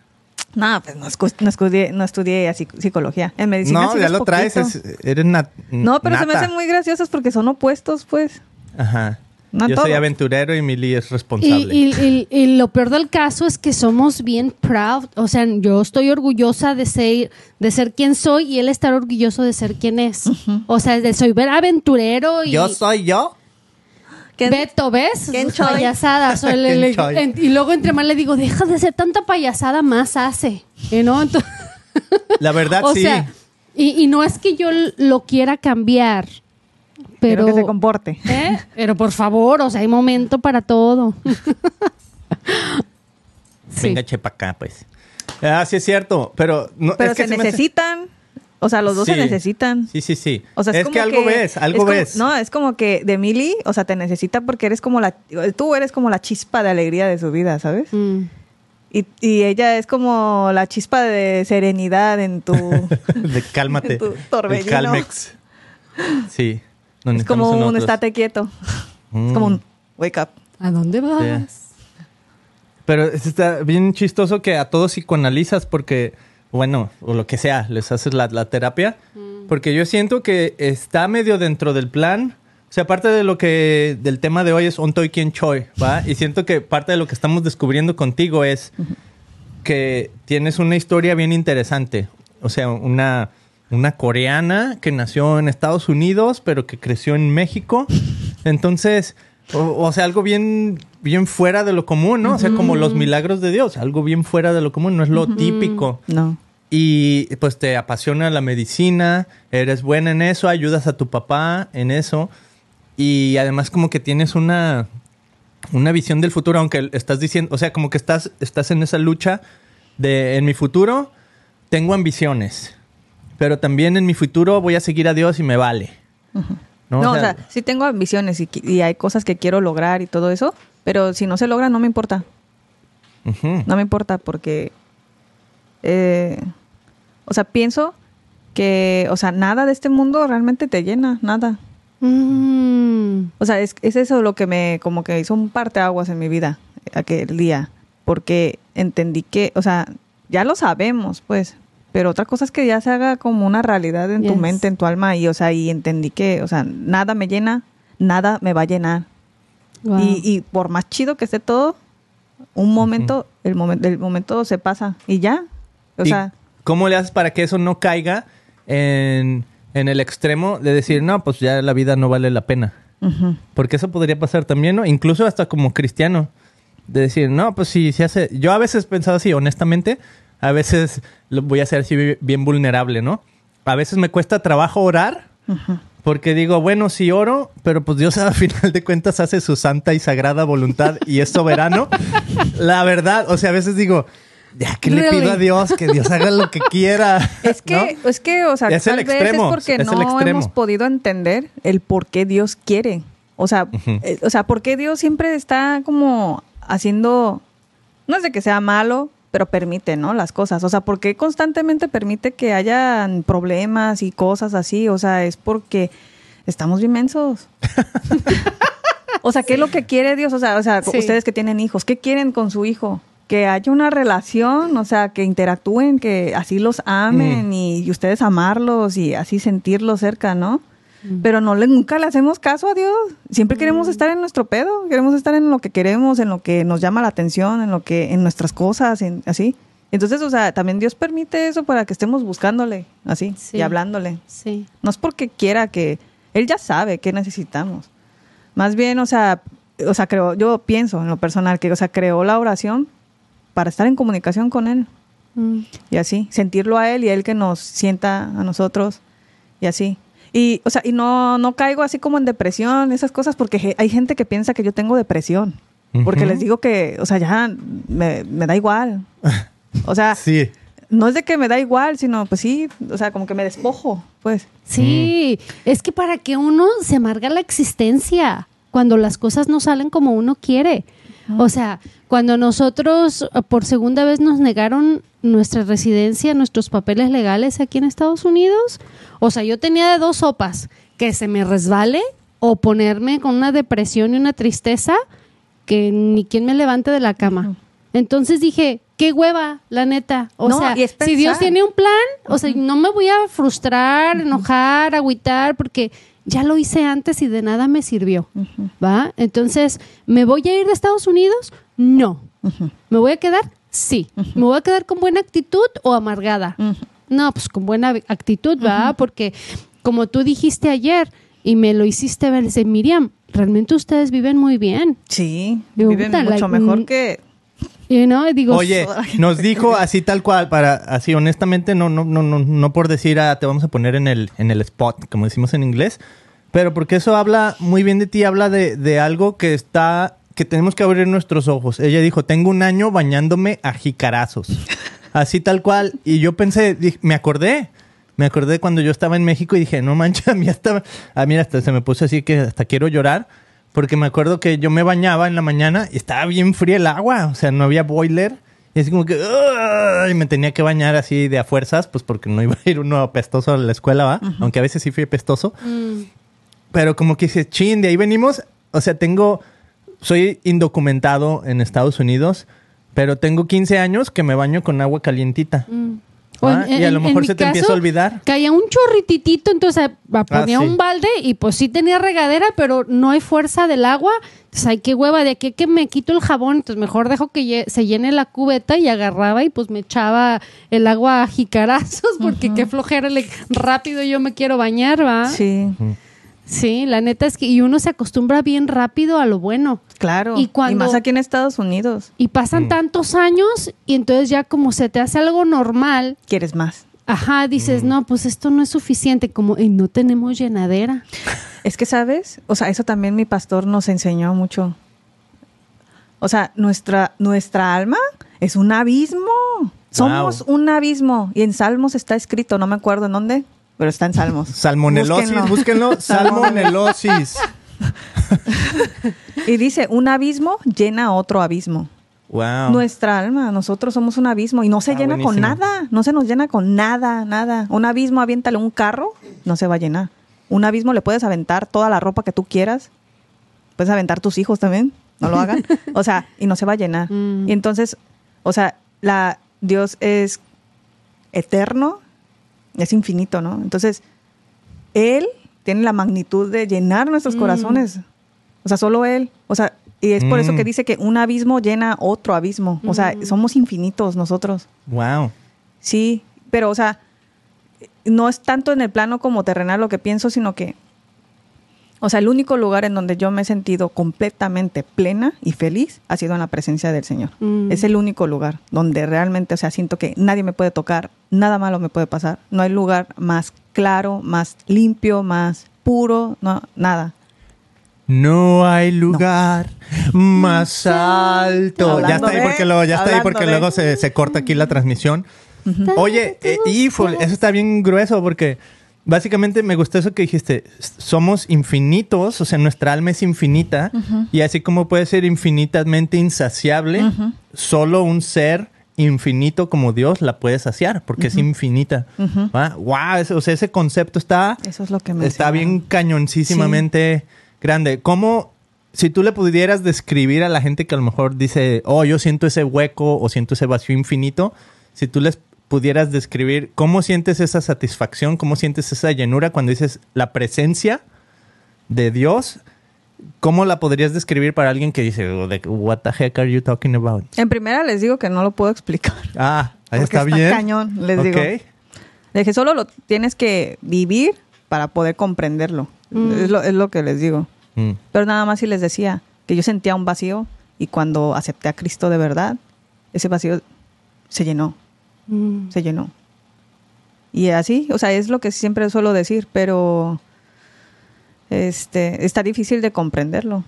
B: No, pues no, no estudié, no estudié psicología. En medicina
A: No,
B: sí
A: ya lo traes. es- eres nat-
B: No, pero se me hacen muy graciosos porque son opuestos, pues.
A: Aja.
B: No
A: Yo soy aventurero y Mili es responsable.
C: y- y- y lo peor del caso es que somos bien proud. O sea, yo estoy orgullosa de ser, de ser quien soy y él estar orgulloso de ser quien es. O sea, de soy ver aventurero y
A: Yo soy yo.
B: ¿Quién-
C: Beto, ¿ves?
B: ¿Quién
C: Sus
B: soy?
C: payasadas. O le-
A: ¿Quién
C: le-
A: soy?
C: en- y luego entre más le digo, deja de hacer tanta payasada, más hace. ¿Y no? Entonces,
A: La verdad, *laughs*
C: o
A: sí.
C: sea, y, y no es que yo lo quiera cambiar,
B: Pero
C: pero...
B: que se comporte.
C: ¿Eh? Pero por favor, o sea, hay momento para todo. *laughs* Sí.
A: Venga, chepa acá, pues. Ah, sí es cierto, pero... No,
B: Pero
A: es que
B: se
A: hace-
B: necesitan. O sea, los dos se necesitan.
A: Sí, sí, sí.
B: O sea, es,
A: es
B: como
A: que algo ves, algo
B: como-
A: ves.
B: No, es como que de Mili, o sea, te necesita porque eres como la. Tú eres como la chispa de alegría de su vida, ¿sabes?
C: Mm.
B: Y, y ella es como la chispa de serenidad en tu. *laughs*
A: De cálmate.
B: Tu torbellino.
A: El Calmex. Sí. Lo
B: es como un estate quieto.
A: Mm.
B: Es como un wake up.
C: ¿A dónde vas?
A: Pero es- está bien chistoso que a todos psicoanalizas porque, bueno, o lo que sea, les haces la, la terapia. Porque yo siento que está medio dentro del plan. O sea, parte de lo que del tema de hoy es Ontoy Quien Choi, ¿va? *laughs* Y siento que parte de lo que estamos descubriendo contigo es que tienes una historia bien interesante. O sea, una, una coreana que nació en Estados Unidos, pero que creció en México. Entonces, o, o sea, algo bien, bien fuera de lo común, ¿no? O sea, como los milagros de Dios, algo bien fuera de lo común, no es lo típico.
B: No.
A: Y pues te apasiona la medicina, eres buena en eso, ayudas a tu papá en eso. Y además como que tienes una, una visión del futuro, aunque estás diciendo, o sea, como que estás, estás en esa lucha de en mi futuro tengo ambiciones, pero también en mi futuro voy a seguir a Dios y me vale.
B: No, o sea, sí tengo ambiciones y, y hay cosas que quiero lograr y todo eso, pero si no se logra, no me importa. No me importa porque, eh, o sea, pienso que, o sea, nada de este mundo realmente te llena, nada.
C: Mm.
B: O sea, es, es eso lo que me, como que hizo un parteaguas en mi vida aquel día, porque entendí que, o sea, ya lo sabemos, pues, pero otra cosa es que ya se haga como una realidad en tu
C: Yes.
B: mente, en tu alma, y, o sea, y entendí que, o sea, nada me llena, nada me va a llenar.
C: Wow.
B: Y, y por más chido que esté todo, un momento, el momento, el momento se pasa y ya. O
A: ¿Y
B: sea,
A: ¿Cómo le haces para que eso no caiga en, en el extremo de decir, no, pues ya la vida no vale la pena? Porque eso podría pasar también, ¿no? Incluso hasta como cristiano. De decir, no, pues si se hace... Yo a veces he pensado así, honestamente. A veces lo voy a ser así bi- bien vulnerable, ¿no? A veces me cuesta trabajo orar. Porque digo, bueno, sí oro, pero pues Dios al *laughs* final de cuentas hace su santa y sagrada voluntad y es soberano. *laughs* La verdad, o sea, a veces digo, ya que le pido a Dios que Dios haga lo que quiera. *laughs*
B: Es que,
A: ¿no?
B: es que, o sea,
A: Es el
B: tal vez
A: extremo,
B: es porque
A: es el
B: no hemos podido entender el por qué Dios quiere. O sea, eh, o sea, por qué Dios siempre está como haciendo, no es de que sea malo, pero permite, ¿no? Las cosas. O sea, ¿por qué constantemente permite que hayan problemas y cosas así? O sea, es porque estamos bien mensos. *laughs* O sea, ¿qué es lo que quiere Dios? O sea, o sea,
C: Sí.
B: ustedes que tienen hijos, ¿qué quieren con su hijo? que haya una relación, o sea, que interactúen, que así los amen
A: Mm.
B: y, y ustedes amarlos y así sentirlos cerca, ¿no?
C: Mm.
B: Pero no le, nunca le hacemos caso a Dios. Siempre queremos estar en nuestro pedo, queremos estar en lo que queremos, en lo que nos llama la atención, en lo que, en nuestras cosas, en, así. Entonces, o sea, también Dios permite eso para que estemos buscándole, así,
C: Sí.
B: y hablándole.
C: Sí.
B: No es porque quiera que Él ya sabe qué necesitamos. Más bien, o sea, o sea, creo, yo pienso en lo personal que, o sea, creó la oración para estar en comunicación con Él
C: Mm.
B: y así, sentirlo a Él y Él que nos sienta a nosotros y así. Y, o sea, y no, no caigo así como en depresión, esas cosas, porque hay gente que piensa que yo tengo depresión. Porque les digo que, o sea, ya me, me da igual. *laughs* O sea,
A: Sí.
B: no es de que me da igual, sino pues sí, o sea, como que me despojo, pues.
C: Sí, es que para que uno se amarga la existencia cuando las cosas no salen como uno quiere. O sea, cuando nosotros por segunda vez nos negaron nuestra residencia, nuestros papeles legales aquí en Estados Unidos, o sea, yo tenía de dos sopas, que se me resbale o ponerme con una depresión y una tristeza que ni quien me levante de la cama. Entonces dije, qué hueva, la neta. O
B: No,
C: sea, si Dios tiene un plan, o sea, no me voy a frustrar, enojar, agüitar, porque ya lo hice antes y de nada me sirvió. ¿Va? Entonces, ¿me voy a ir de Estados Unidos? No. ¿Me voy a quedar? Sí. ¿Me voy a quedar con buena actitud o amargada? No, pues con buena actitud, ¿va? Porque como tú dijiste ayer y me lo hiciste ver, dice, Miriam, realmente ustedes viven muy bien.
B: Sí,
C: Digo,
B: viven
C: puta,
B: mucho
C: like,
B: mejor
C: mm,
B: que...
C: You know, y digo,
A: Oye, nos dijo así tal cual, para así honestamente, no, no, no, no, no por decir ah, te vamos a poner en el, en el spot, como decimos en inglés, pero porque eso habla muy bien de ti, habla de, de algo que está, que tenemos que abrir nuestros ojos. Ella dijo, tengo un año bañándome a jicarazos. *laughs* Así tal cual. Y yo pensé, dije, me acordé. Me acordé cuando yo estaba en México y dije, no manches, *laughs* a mí hasta, a mí hasta se me puso así que hasta quiero llorar. Porque me acuerdo que yo me bañaba en la mañana y estaba bien fría el agua. O sea, no había boiler. Y así como que... Y me tenía que bañar así de a fuerzas, pues porque no iba a ir uno apestoso a la escuela, ¿va? Aunque a veces sí fui apestoso.
C: mm,
A: Pero como que dice, chin, de ahí venimos. O sea, tengo... Soy indocumentado en Estados Unidos, pero tengo 15 años que me baño con agua calientita.
C: mm.
A: Ah, y a lo mejor se te empieza a olvidar.
C: Caía un chorrititito, entonces ah, ponía
A: sí.
C: un balde y pues sí tenía regadera, pero no hay fuerza del agua. Entonces, ay, qué hueva, de aquí que me quito el jabón, entonces mejor dejo que se llene la cubeta y agarraba y pues me echaba el agua a jicarazos, porque *laughs* qué flojera, le- rápido yo me quiero bañar, ¿va?
B: Sí,
C: Sí, la neta es que y uno se acostumbra bien rápido a lo bueno.
B: claro.
C: Y cuando-
B: más aquí en Estados Unidos.
C: Y pasan tantos años y entonces ya como se te hace algo normal,
B: Quieres más.
C: Ajá, dices, no, pues esto no es suficiente, como y no tenemos llenadera. *laughs*
B: Es que, ¿sabes? O sea, eso también mi pastor nos enseñó mucho. O sea, nuestra, nuestra alma es un abismo. Somos un abismo. Y en Salmos está escrito, no me acuerdo en dónde, pero está en Salmos.
A: Salmonelosis,
B: Búsquenlo.
A: búsquenlo. *laughs* Salmonelosis. *laughs*
B: Y dice, un abismo llena otro abismo.
A: Wow.
B: Nuestra alma, nosotros somos un abismo y no se
A: Ah,
B: llena con nada, no se nos llena con nada, nada. Un abismo, aviéntale un carro, no se va a llenar. Un abismo le puedes aventar toda la ropa que tú quieras, puedes aventar tus hijos también, no lo hagan. *laughs* O sea, y no se va a llenar.
C: Mm.
B: Y entonces, o sea, la Dios es eterno, es infinito, ¿no? Entonces, Él tiene la magnitud de llenar nuestros
C: Mm.
B: corazones. O sea, solo Él. O sea, y es por eso
A: Mm.
B: que dice que un abismo llena otro abismo. O sea,
C: Mm.
B: somos infinitos nosotros.
A: Wow.
B: Sí, pero, o sea, no es tanto en el plano como terrenal lo que pienso, sino que, o sea, el único lugar en donde yo me he sentido completamente plena y feliz ha sido en la presencia del Señor.
C: Mm.
B: Es el único lugar donde realmente, o sea, siento que nadie me puede tocar, nada malo me puede pasar. No hay lugar más claro, más limpio, más puro, no, nada.
A: No hay lugar más alto.
B: Hablando
A: ya está ahí porque luego, ya está ahí porque
B: de-
A: luego se, se corta aquí la transmisión. Oye, eh, híjole, eso está bien grueso porque básicamente me gustó eso que dijiste. Somos infinitos, o sea, nuestra alma es infinita y así como puede ser infinitamente insaciable, solo un ser infinito como Dios la puede saciar porque es infinita. Wow, ese- o sea, ese concepto está
B: Eso es lo que me
A: Está bien cañoncísimamente grande. ¿Cómo si tú le pudieras describir a la gente que a lo mejor dice, oh, yo siento ese hueco o siento ese vacío infinito, si tú les pudieras describir cómo sientes esa satisfacción, cómo sientes esa llenura cuando dices la presencia de Dios, ¿cómo la podrías describir para alguien que dice, oh, what the heck are you talking about?
B: En primera les digo que no lo puedo explicar.
A: Ah, ahí *laughs*
B: Porque
A: está, bien.
B: cañón, les
A: Ok.
B: digo. De que solo lo tienes que vivir para poder comprenderlo.
C: Mm.
B: Es, lo, es lo que les digo.
A: Mm.
B: Pero nada más si les decía que yo sentía un vacío y cuando acepté a Cristo de verdad, ese vacío se llenó,
C: Mm.
B: se llenó. Y así, o sea, es lo que siempre suelo decir, pero este está difícil de comprenderlo.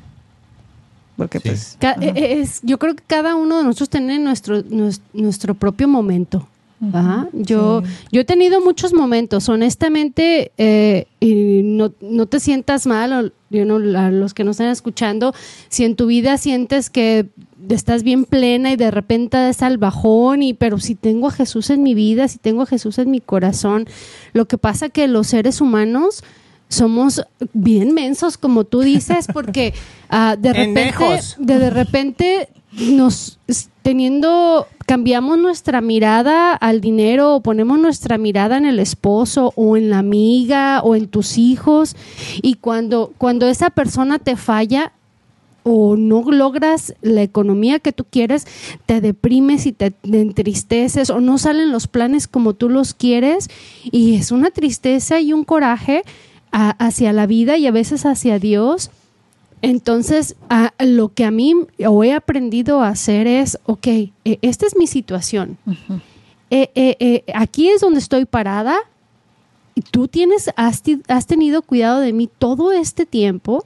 B: Porque
A: Sí.
B: pues
C: Ca-
B: ajá.
C: eh, es, yo creo que cada uno de nosotros tiene nuestro, nues- nuestro, propio momento. Ajá. Yo,
B: sí.
C: yo he tenido muchos momentos, honestamente, eh, y no, no te sientas mal, o, you know, a los que nos están escuchando, si en tu vida sientes que estás bien plena y de repente es al bajón, y, pero si tengo a Jesús en mi vida, si tengo a Jesús en mi corazón, lo que pasa que los seres humanos somos bien mensos, como tú dices, porque *laughs* ah, de repente, de, de repente nos teniendo cambiamos nuestra mirada al dinero o ponemos nuestra mirada en el esposo o en la amiga o en tus hijos y cuando cuando esa persona te falla o no logras la economía que tú quieres, te deprimes y te, te entristeces o no salen los planes como tú los quieres y es una tristeza y un coraje a- hacia la vida y a veces hacia Dios. Entonces, a- lo que a mí o he aprendido a hacer es, ok, eh, esta es mi situación. Eh, eh, eh, aquí es donde estoy parada. y Tú tienes, has, has tenido cuidado de mí todo este tiempo.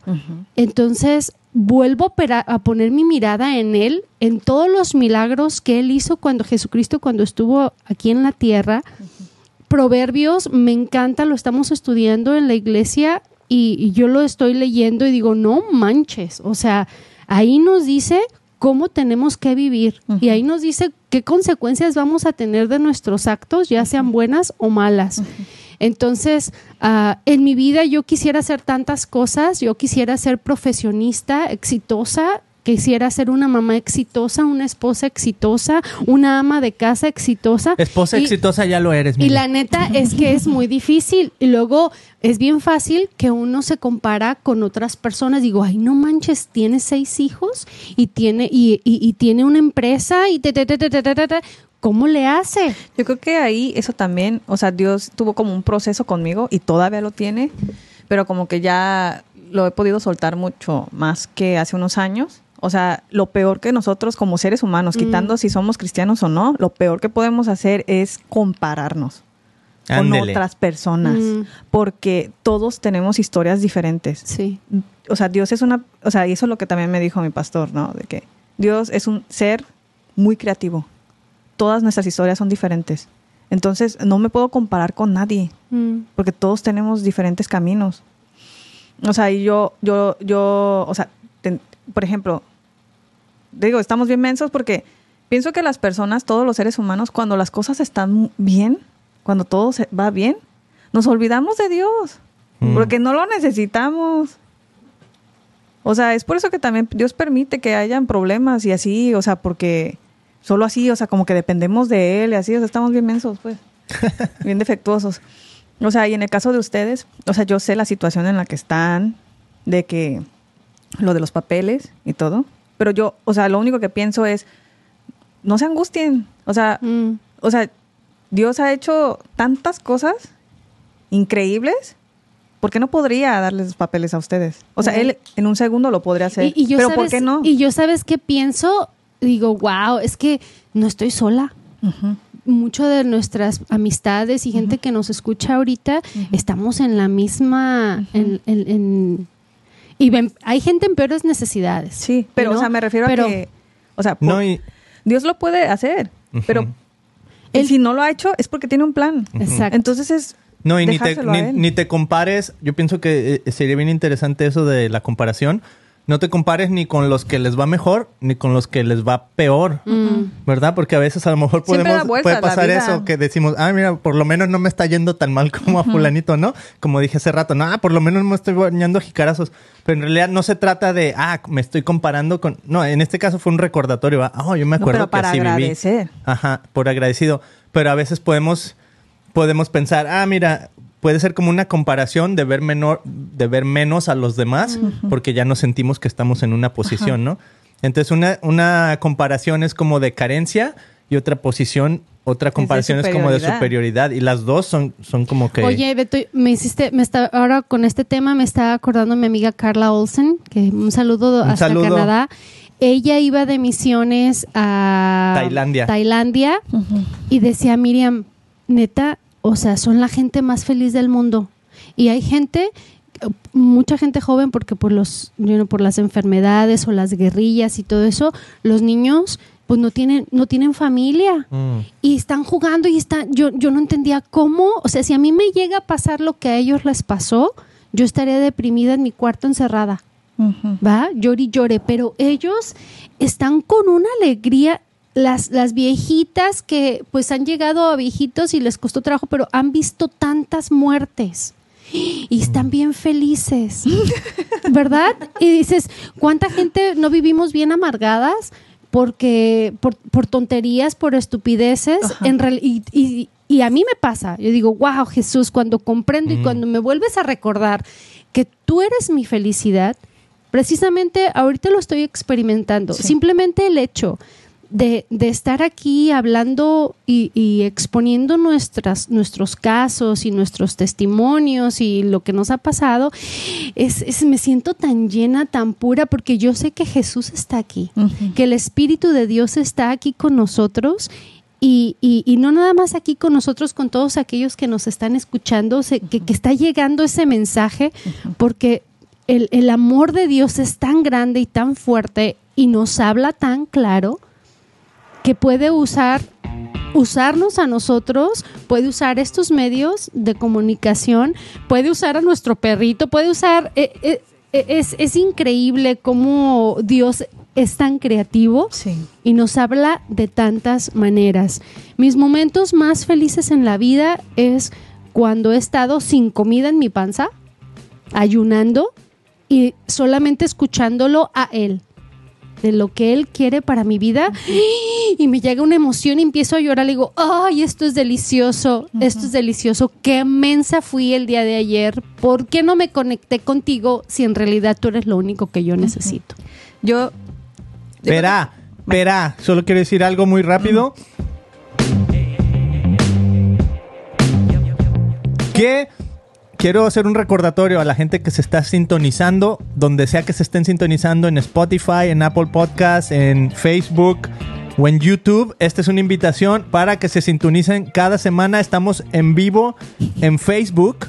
C: Entonces, vuelvo a, poner mi mirada en Él, en todos los milagros que Él hizo cuando Jesucristo, cuando estuvo aquí en la tierra. Proverbios, me encanta, lo estamos estudiando en la iglesia y, y yo lo estoy leyendo y digo, no manches, o sea, ahí nos dice cómo tenemos que vivir y ahí nos dice qué consecuencias vamos a tener de nuestros actos, ya sean buenas o malas. Entonces, ah, en mi vida yo quisiera hacer tantas cosas, yo quisiera ser profesionista, exitosa, quisiera ser una mamá exitosa, una esposa exitosa, una ama de casa exitosa.
A: Esposa
C: Y-
A: exitosa ya lo eres,
C: y
A: Mili.
C: la neta es que es muy difícil. Y luego es bien fácil que uno se compara con otras personas. Digo, ay, no manches, tiene seis hijos y tiene, y, y- y tiene una empresa y te, te, te, te, te, te, te, te. ¿Cómo le hace?
B: Yo creo que ahí eso también, o sea, Dios tuvo como un proceso conmigo y todavía lo tiene, pero como que ya lo he podido soltar mucho más que hace unos años. O sea, lo peor que nosotros como seres humanos,
C: Mm.
B: quitando si somos cristianos o no, lo peor que podemos hacer es compararnos con otras personas,
C: Mm.
B: porque todos tenemos historias diferentes
C: Sí.
B: o sea, Dios es una, o sea, y eso es lo que también me dijo mi pastor, ¿no? De que Dios es un ser muy creativo. Todas nuestras historias son diferentes. Entonces, no me puedo comparar con nadie,
C: Mm.
B: porque todos tenemos diferentes caminos. O sea, y yo, yo, yo, o sea, ten- por ejemplo, digo, estamos bien mensos porque pienso que las personas, todos los seres humanos, cuando las cosas están bien, cuando todo se- va bien, nos olvidamos de Dios,
A: Mm.
B: porque no lo necesitamos. O sea, es por eso que también Dios permite que hayan problemas y así, o sea, porque solo así, o sea, como que dependemos de Él y así, o sea, estamos bien mensos, pues, *laughs* bien defectuosos. O sea, y en el caso de ustedes, o sea, yo sé la situación en la que están, de que lo de los papeles y todo, pero yo, o sea, lo único que pienso es, no se angustien, o sea,
C: Mm.
B: o sea, Dios ha hecho tantas cosas increíbles. ¿Por qué no podría darles los papeles a ustedes? O sea, él en un segundo lo podría hacer.
C: Y, y yo
B: pero
C: sabes,
B: ¿por qué no?
C: Y yo sabes qué pienso, digo, wow, es que no estoy sola.
B: Ujú.
C: Mucho de nuestras amistades y gente que nos escucha ahorita estamos en la misma, en, en- en- y ven- hay gente en peores necesidades.
B: Sí, pero,
C: ¿no?
B: o sea, me refiero
C: Pero
B: a que, o sea,
A: No, y-
B: Dios lo puede hacer, pero él, si no lo ha hecho es porque tiene un plan.
C: Exacto.
B: Entonces es
A: No, y ni te, ni te compares. Yo pienso que eh, sería bien interesante eso de la comparación. No te compares ni con los que les va mejor ni con los que les va peor, ¿verdad? Porque a veces a lo mejor podemos puede pasar eso que decimos, ah, mira, por lo menos no me está yendo tan mal como a fulanito, ¿no? Como dije hace rato, no, ah, por lo menos no me estoy bañando a jicarazos. Pero en realidad no se trata de, ah, me estoy comparando con... No, en este caso fue un recordatorio, ¿va? Oh, yo me
B: No,
A: acuerdo
B: pero
A: que así viví.
B: agradecer.
A: Ajá, por agradecido. Pero a veces podemos, podemos pensar, ah, mira, puede ser como una comparación de ver menor, de ver menos a los demás, porque ya nos sentimos que estamos en una posición, ¿no? Entonces, una, una comparación es como de carencia y otra posición, otra comparación es, como de
B: superioridad.
A: Y las dos son, son como que.
C: Oye, Beto, me hiciste, me está, ahora con este tema me estaba acordando mi amiga Carla Olsen, que un saludo
A: Un
C: hasta
A: saludo.
C: Canadá. Ella iba de misiones a
A: Tailandia.
C: Tailandia y decía Miriam, neta, o sea, son la gente más feliz del mundo. Y hay gente, mucha gente joven, porque por los, you know, por las enfermedades o las guerrillas y todo eso, los niños pues no tienen, no tienen familia
A: Mm.
C: y están jugando y están, yo, yo no entendía cómo, o sea, si a mí me llega a pasar lo que a ellos les pasó, yo estaría deprimida en mi cuarto encerrada,
B: Ujú.
C: ¿va? Llore y llore, pero ellos están con una alegría. Las, las viejitas que pues han llegado a viejitos y les costó trabajo, pero han visto tantas muertes y están bien felices, *laughs* ¿verdad? Y dices, ¿cuánta gente no vivimos bien amargadas? Porque por, por tonterías, por estupideces, en real- y, y- y a mí me pasa, yo digo, wow, Jesús, cuando comprendo y
A: Mm.
C: cuando me vuelves a recordar que tú eres mi felicidad, precisamente ahorita lo estoy experimentando.
B: Sí.
C: Simplemente el hecho de, de estar aquí hablando y, y exponiendo nuestras, nuestros casos y nuestros testimonios y lo que nos ha pasado, es, es- me siento tan llena, tan pura, porque yo sé que Jesús está aquí, que el Espíritu de Dios está aquí con nosotros. Y, y- y no nada más aquí con nosotros, con todos aquellos que nos están escuchando, se- que, que está llegando ese mensaje, porque el, el amor de Dios es tan grande y tan fuerte y nos habla tan claro que puede usar usarnos a nosotros, puede usar estos medios de comunicación, puede usar a nuestro perrito, puede usar eh, eh, eh, es, es increíble cómo Dios es tan creativo
B: Sí.
C: y nos habla de tantas maneras. Mis momentos más felices en la vida es cuando he estado sin comida en mi panza, ayunando y solamente escuchándolo a Él, de lo que Él quiere para mi vida. Y me llega una emoción y empiezo a llorar. Le digo, ay, esto es delicioso, esto es delicioso. Qué mensa fui el día de ayer. ¿Por qué no me conecté contigo si en realidad tú eres lo único que yo necesito?
B: Yo.
A: Espera, espera, solo quiero decir algo muy rápido. Que quiero hacer un recordatorio a la gente que se está sintonizando, donde sea que se estén sintonizando en Spotify, en Apple Podcasts, en Facebook o en YouTube. Esta es una invitación para que se sintonicen cada semana. Estamos en vivo en Facebook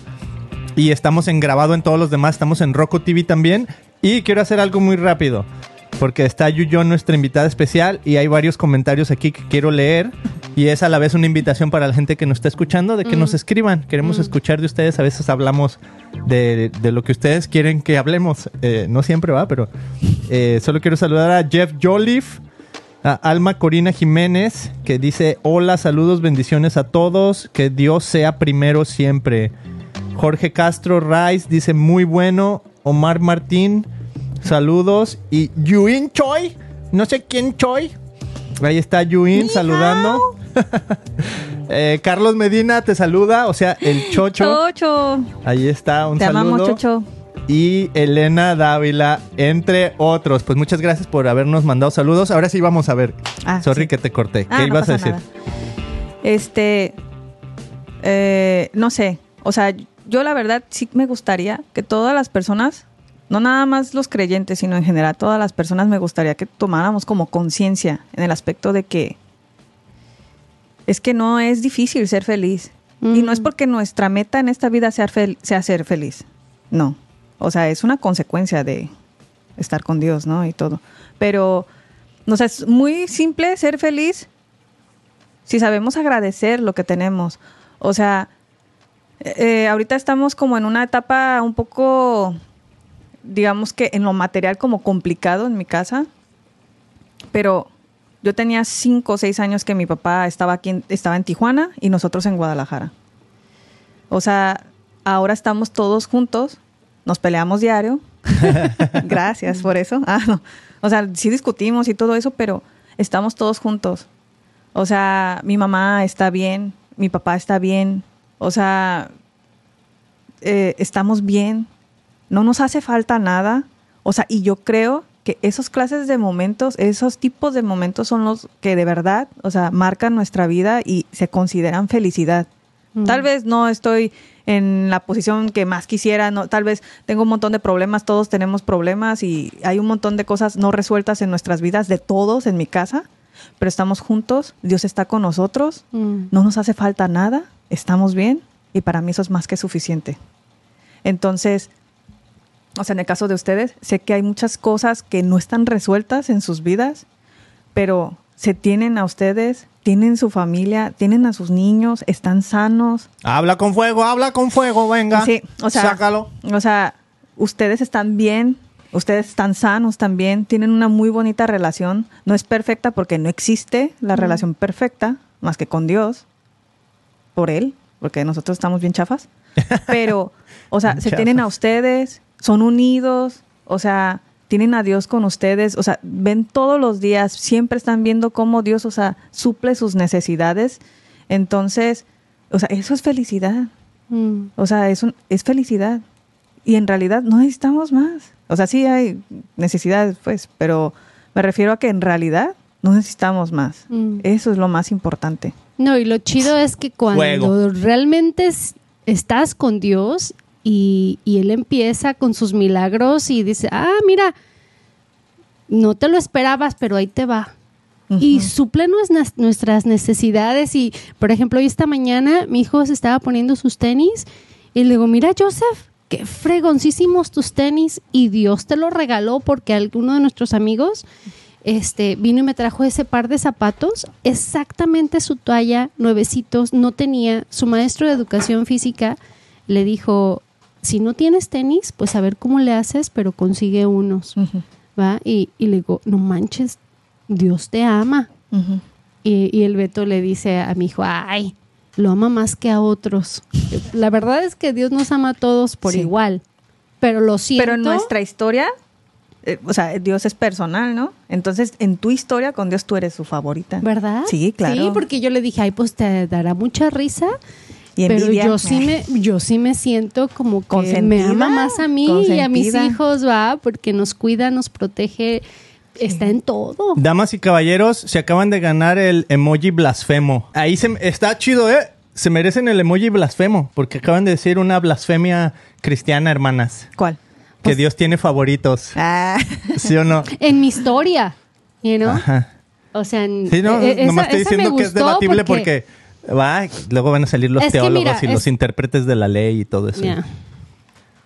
A: y estamos en grabado en todos los demás. Estamos en Roku TV también. Y quiero hacer algo muy rápido. Porque está Yuyo, nuestra invitada especial, y hay varios comentarios aquí que quiero leer. Y es a la vez una invitación para la gente que nos está escuchando de que nos escriban. Queremos escuchar de ustedes. A veces hablamos de, de lo que ustedes quieren que hablemos. Eh, no siempre va, pero eh, solo quiero saludar a Jeff Joliffe, a Alma Corina Jiménez, que dice: Hola, saludos, bendiciones a todos. Que Dios sea primero siempre. Jorge Castro Rice dice: Muy bueno. Omar Martín, saludos. Y Yuin Choi, no sé quién Choi. Ahí está Yuin saludando. *laughs* Eh, Carlos Medina te saluda, o sea, el Chocho.
B: Chocho.
A: Ahí está, un
B: Te
A: saludo.
B: amamos, Chocho.
A: Y Elena Dávila, entre otros. Pues muchas gracias por habernos mandado saludos. Ahora sí vamos a ver.
B: Ah,
A: Sorry
B: sí.
A: que te corté.
B: Ah,
A: ¿Qué
B: no
A: ibas a decir?
B: nada. Este, eh, no sé, o sea, yo la verdad sí me gustaría que todas las personas, no nada más los creyentes, sino en general todas las personas me gustaría que tomáramos como conciencia en el aspecto de que es que no es difícil ser feliz. Y no es porque nuestra meta en esta vida sea, fel- sea ser feliz. No. O sea, es una consecuencia de estar con Dios, ¿no? Y todo. Pero, o sea, es muy simple ser feliz si sabemos agradecer lo que tenemos. O sea, eh, ahorita estamos como en una etapa un poco digamos que en lo material como complicado en mi casa, pero yo tenía cinco o seis años que mi papá estaba aquí, en- estaba en Tijuana y nosotros en Guadalajara. O sea, ahora estamos todos juntos, nos peleamos diario. *laughs* Gracias por eso. Ah, no. O sea, sí discutimos y todo eso, pero estamos todos juntos. O sea, mi mamá está bien, mi papá está bien. O sea, eh, estamos bien. No nos hace falta nada. O sea, y yo creo que esos clases de momentos, esos tipos de momentos son los que de verdad, o sea, marcan nuestra vida y se consideran felicidad.
C: Mm.
B: Tal vez no estoy en la posición que más quisiera, no, tal vez tengo un montón de problemas, todos tenemos problemas y hay un montón de cosas no resueltas en nuestras vidas, de todos en mi casa, pero estamos juntos, Dios está con nosotros,
C: Mm.
B: no nos hace falta nada, estamos bien y para mí eso es más que suficiente. Entonces, o sea, en el caso de ustedes, sé que hay muchas cosas que no están resueltas en sus vidas, pero se tienen a ustedes, tienen su familia, tienen a sus niños, están sanos.
A: Habla con fuego, habla con fuego, venga.
B: Sí, o sea,
A: Sácalo.
B: o sea, ustedes están bien, ustedes están sanos también, tienen una muy bonita relación. No es perfecta porque no existe la relación perfecta más que con Dios, por Él, porque nosotros estamos bien chafas. *laughs* Pero, o sea, se
A: Chafas.
B: tienen a ustedes, son unidos, o sea, tienen a Dios con ustedes, o sea, ven todos los días, siempre están viendo cómo Dios, o sea, suple sus necesidades. Entonces, o sea, eso es felicidad.
C: Mm.
B: O sea, es, un- es felicidad. Y en realidad no necesitamos más. O sea, sí hay necesidades, pues, pero me refiero a que en realidad no necesitamos más.
C: Mm.
B: Eso es lo más importante.
C: No, y lo chido es que cuando realmente es- estás con Dios y, y Él empieza con sus milagros y dice, ah, mira, no te lo esperabas, pero ahí te va. Y suple nues- nuestras necesidades. Y, por ejemplo, hoy esta mañana mi hijo se estaba poniendo sus tenis y le digo, mira, Joseph, qué fregoncísimos tus tenis. Y Dios te lo regaló porque alguno de nuestros amigos este, vino y me trajo ese par de zapatos, exactamente su talla, nuevecitos, no tenía. Su maestro de educación física le dijo, si no tienes tenis, pues a ver cómo le haces, pero consigue unos. ¿va? Y, y le digo, no manches, Dios te ama. Y, y el Beto le dice a mi hijo, ay, lo ama más que a otros. La verdad es que Dios nos ama a todos por
B: Sí.
C: igual. Pero lo siento.
B: Pero en nuestra historia, eh, o sea, Dios es personal, ¿no? Entonces, en tu historia con Dios tú eres su favorita.
C: ¿Verdad?
B: Sí, claro.
C: Sí, porque yo le dije, ay, pues te dará mucha risa.
B: Y
C: pero yo sí me, yo sí me siento como que
B: Consentida,
C: me ama más a mí y a mis hijos, va, porque nos cuida, nos protege, está en todo.
A: Damas y caballeros, se acaban de ganar el emoji blasfemo. Ahí se, está chido, ¿eh? Se merecen el emoji blasfemo, porque acaban de decir una blasfemia cristiana, hermanas.
B: ¿Cuál?
A: Que Dios tiene favoritos.
B: Ah, *laughs*
A: ¿Sí o no?
C: En mi historia, you know?
A: Ajá.
C: O sea, en-
A: Sí, no,
C: eh, esa-
A: nomás estoy diciendo que es debatible porque, va, luego van a salir los
C: Es que
A: teólogos
C: mira,
A: y los
C: es-
A: intérpretes de la ley y todo eso.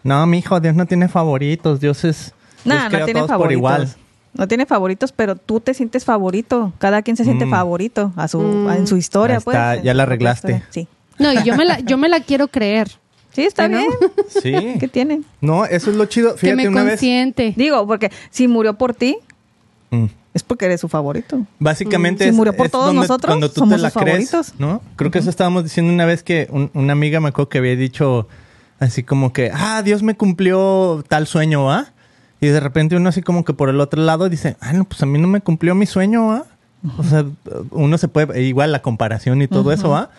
A: No, mi hijo, Dios no tiene favoritos. Dios es.
B: no,
A: Dios
B: no tiene
A: todos por
B: favoritos.
A: igual.
B: No tiene favoritos, pero tú te sientes favorito. Cada quien se siente
A: Mm.
B: favorito a su,
C: Mm.
B: en su historia,
A: Ahí está,
B: pues.
A: ya la arreglaste.
B: Sí.
C: No, y yo me la, yo me la quiero creer.
B: Sí, está
C: ¿No?
B: bien.
A: Sí.
B: ¿Qué tiene?
A: No, eso es lo chido.
C: que
A: Fíjate,
C: me
A: una vez.
C: consiente.
B: Digo, porque si murió por ti,
A: Mm.
B: Es porque eres su favorito.
A: Básicamente
B: Mm. Si
A: es,
B: murió por
A: es
B: todos
A: donde-
B: nosotros,
A: cuando tú
B: somos
A: te la
B: sus
A: crees,
B: favoritos.
A: ¿no? Creo que eso estábamos diciendo una vez que un- una amiga me acuerdo que había dicho así como que, ah, Dios me cumplió tal sueño, ¿ah? Y de repente uno así como que por el otro lado dice, ah, no, pues a mí no me cumplió mi sueño, ¿ah? O sea, uno se puede, igual la comparación y todo eso, ¿ah?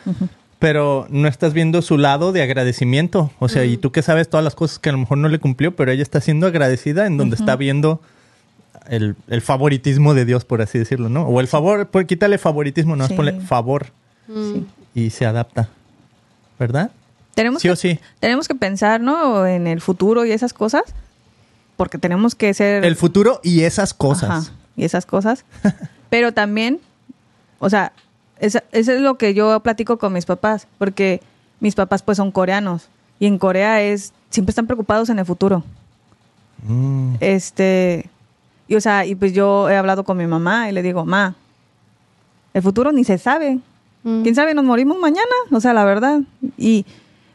A: Pero no estás viendo su lado de agradecimiento. O sea, y tú que sabes todas las cosas que a lo mejor no le cumplió, pero ella está siendo agradecida en donde está viendo el, el favoritismo de Dios, por así decirlo, ¿no? O el favor, pues quítale favoritismo, no,
B: Sí.
A: ponle favor y se adapta. ¿Verdad?
B: Tenemos
A: Sí
B: que,
A: o sí.
B: Tenemos que pensar, ¿no? En el futuro y esas cosas. Porque tenemos que ser.
A: El futuro y esas cosas.
B: Ajá, y esas cosas. *laughs* Pero también, o sea, eso es lo que yo platico con mis papás. Porque mis papás, pues, son coreanos. Y en Corea es. Siempre están preocupados en el futuro.
A: Mm.
B: Este. Y o sea, y pues yo he hablado con mi mamá y le digo, ma, el futuro ni se sabe.
C: Mm.
B: ¿Quién sabe? Nos morimos mañana. O sea, la verdad. Y,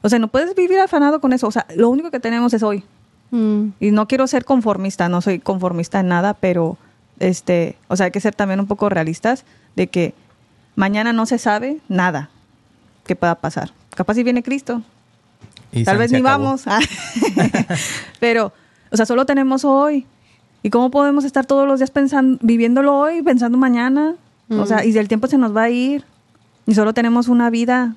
B: o sea, no puedes vivir afanado con eso. O sea, lo único que tenemos es hoy.
C: Mm.
B: Y no quiero ser conformista, no soy conformista en nada, pero este, o sea, hay que ser también un poco realistas de que mañana no se sabe nada que pueda pasar. Capaz si viene Cristo,
A: Y
B: tal vez ni
A: acabó.
B: vamos. *laughs* *laughs* pero, o sea, solo tenemos hoy. ¿Y cómo podemos estar todos los días pensando, viviéndolo hoy, pensando mañana? O sea, y el tiempo se nos va a ir. Y solo tenemos una vida.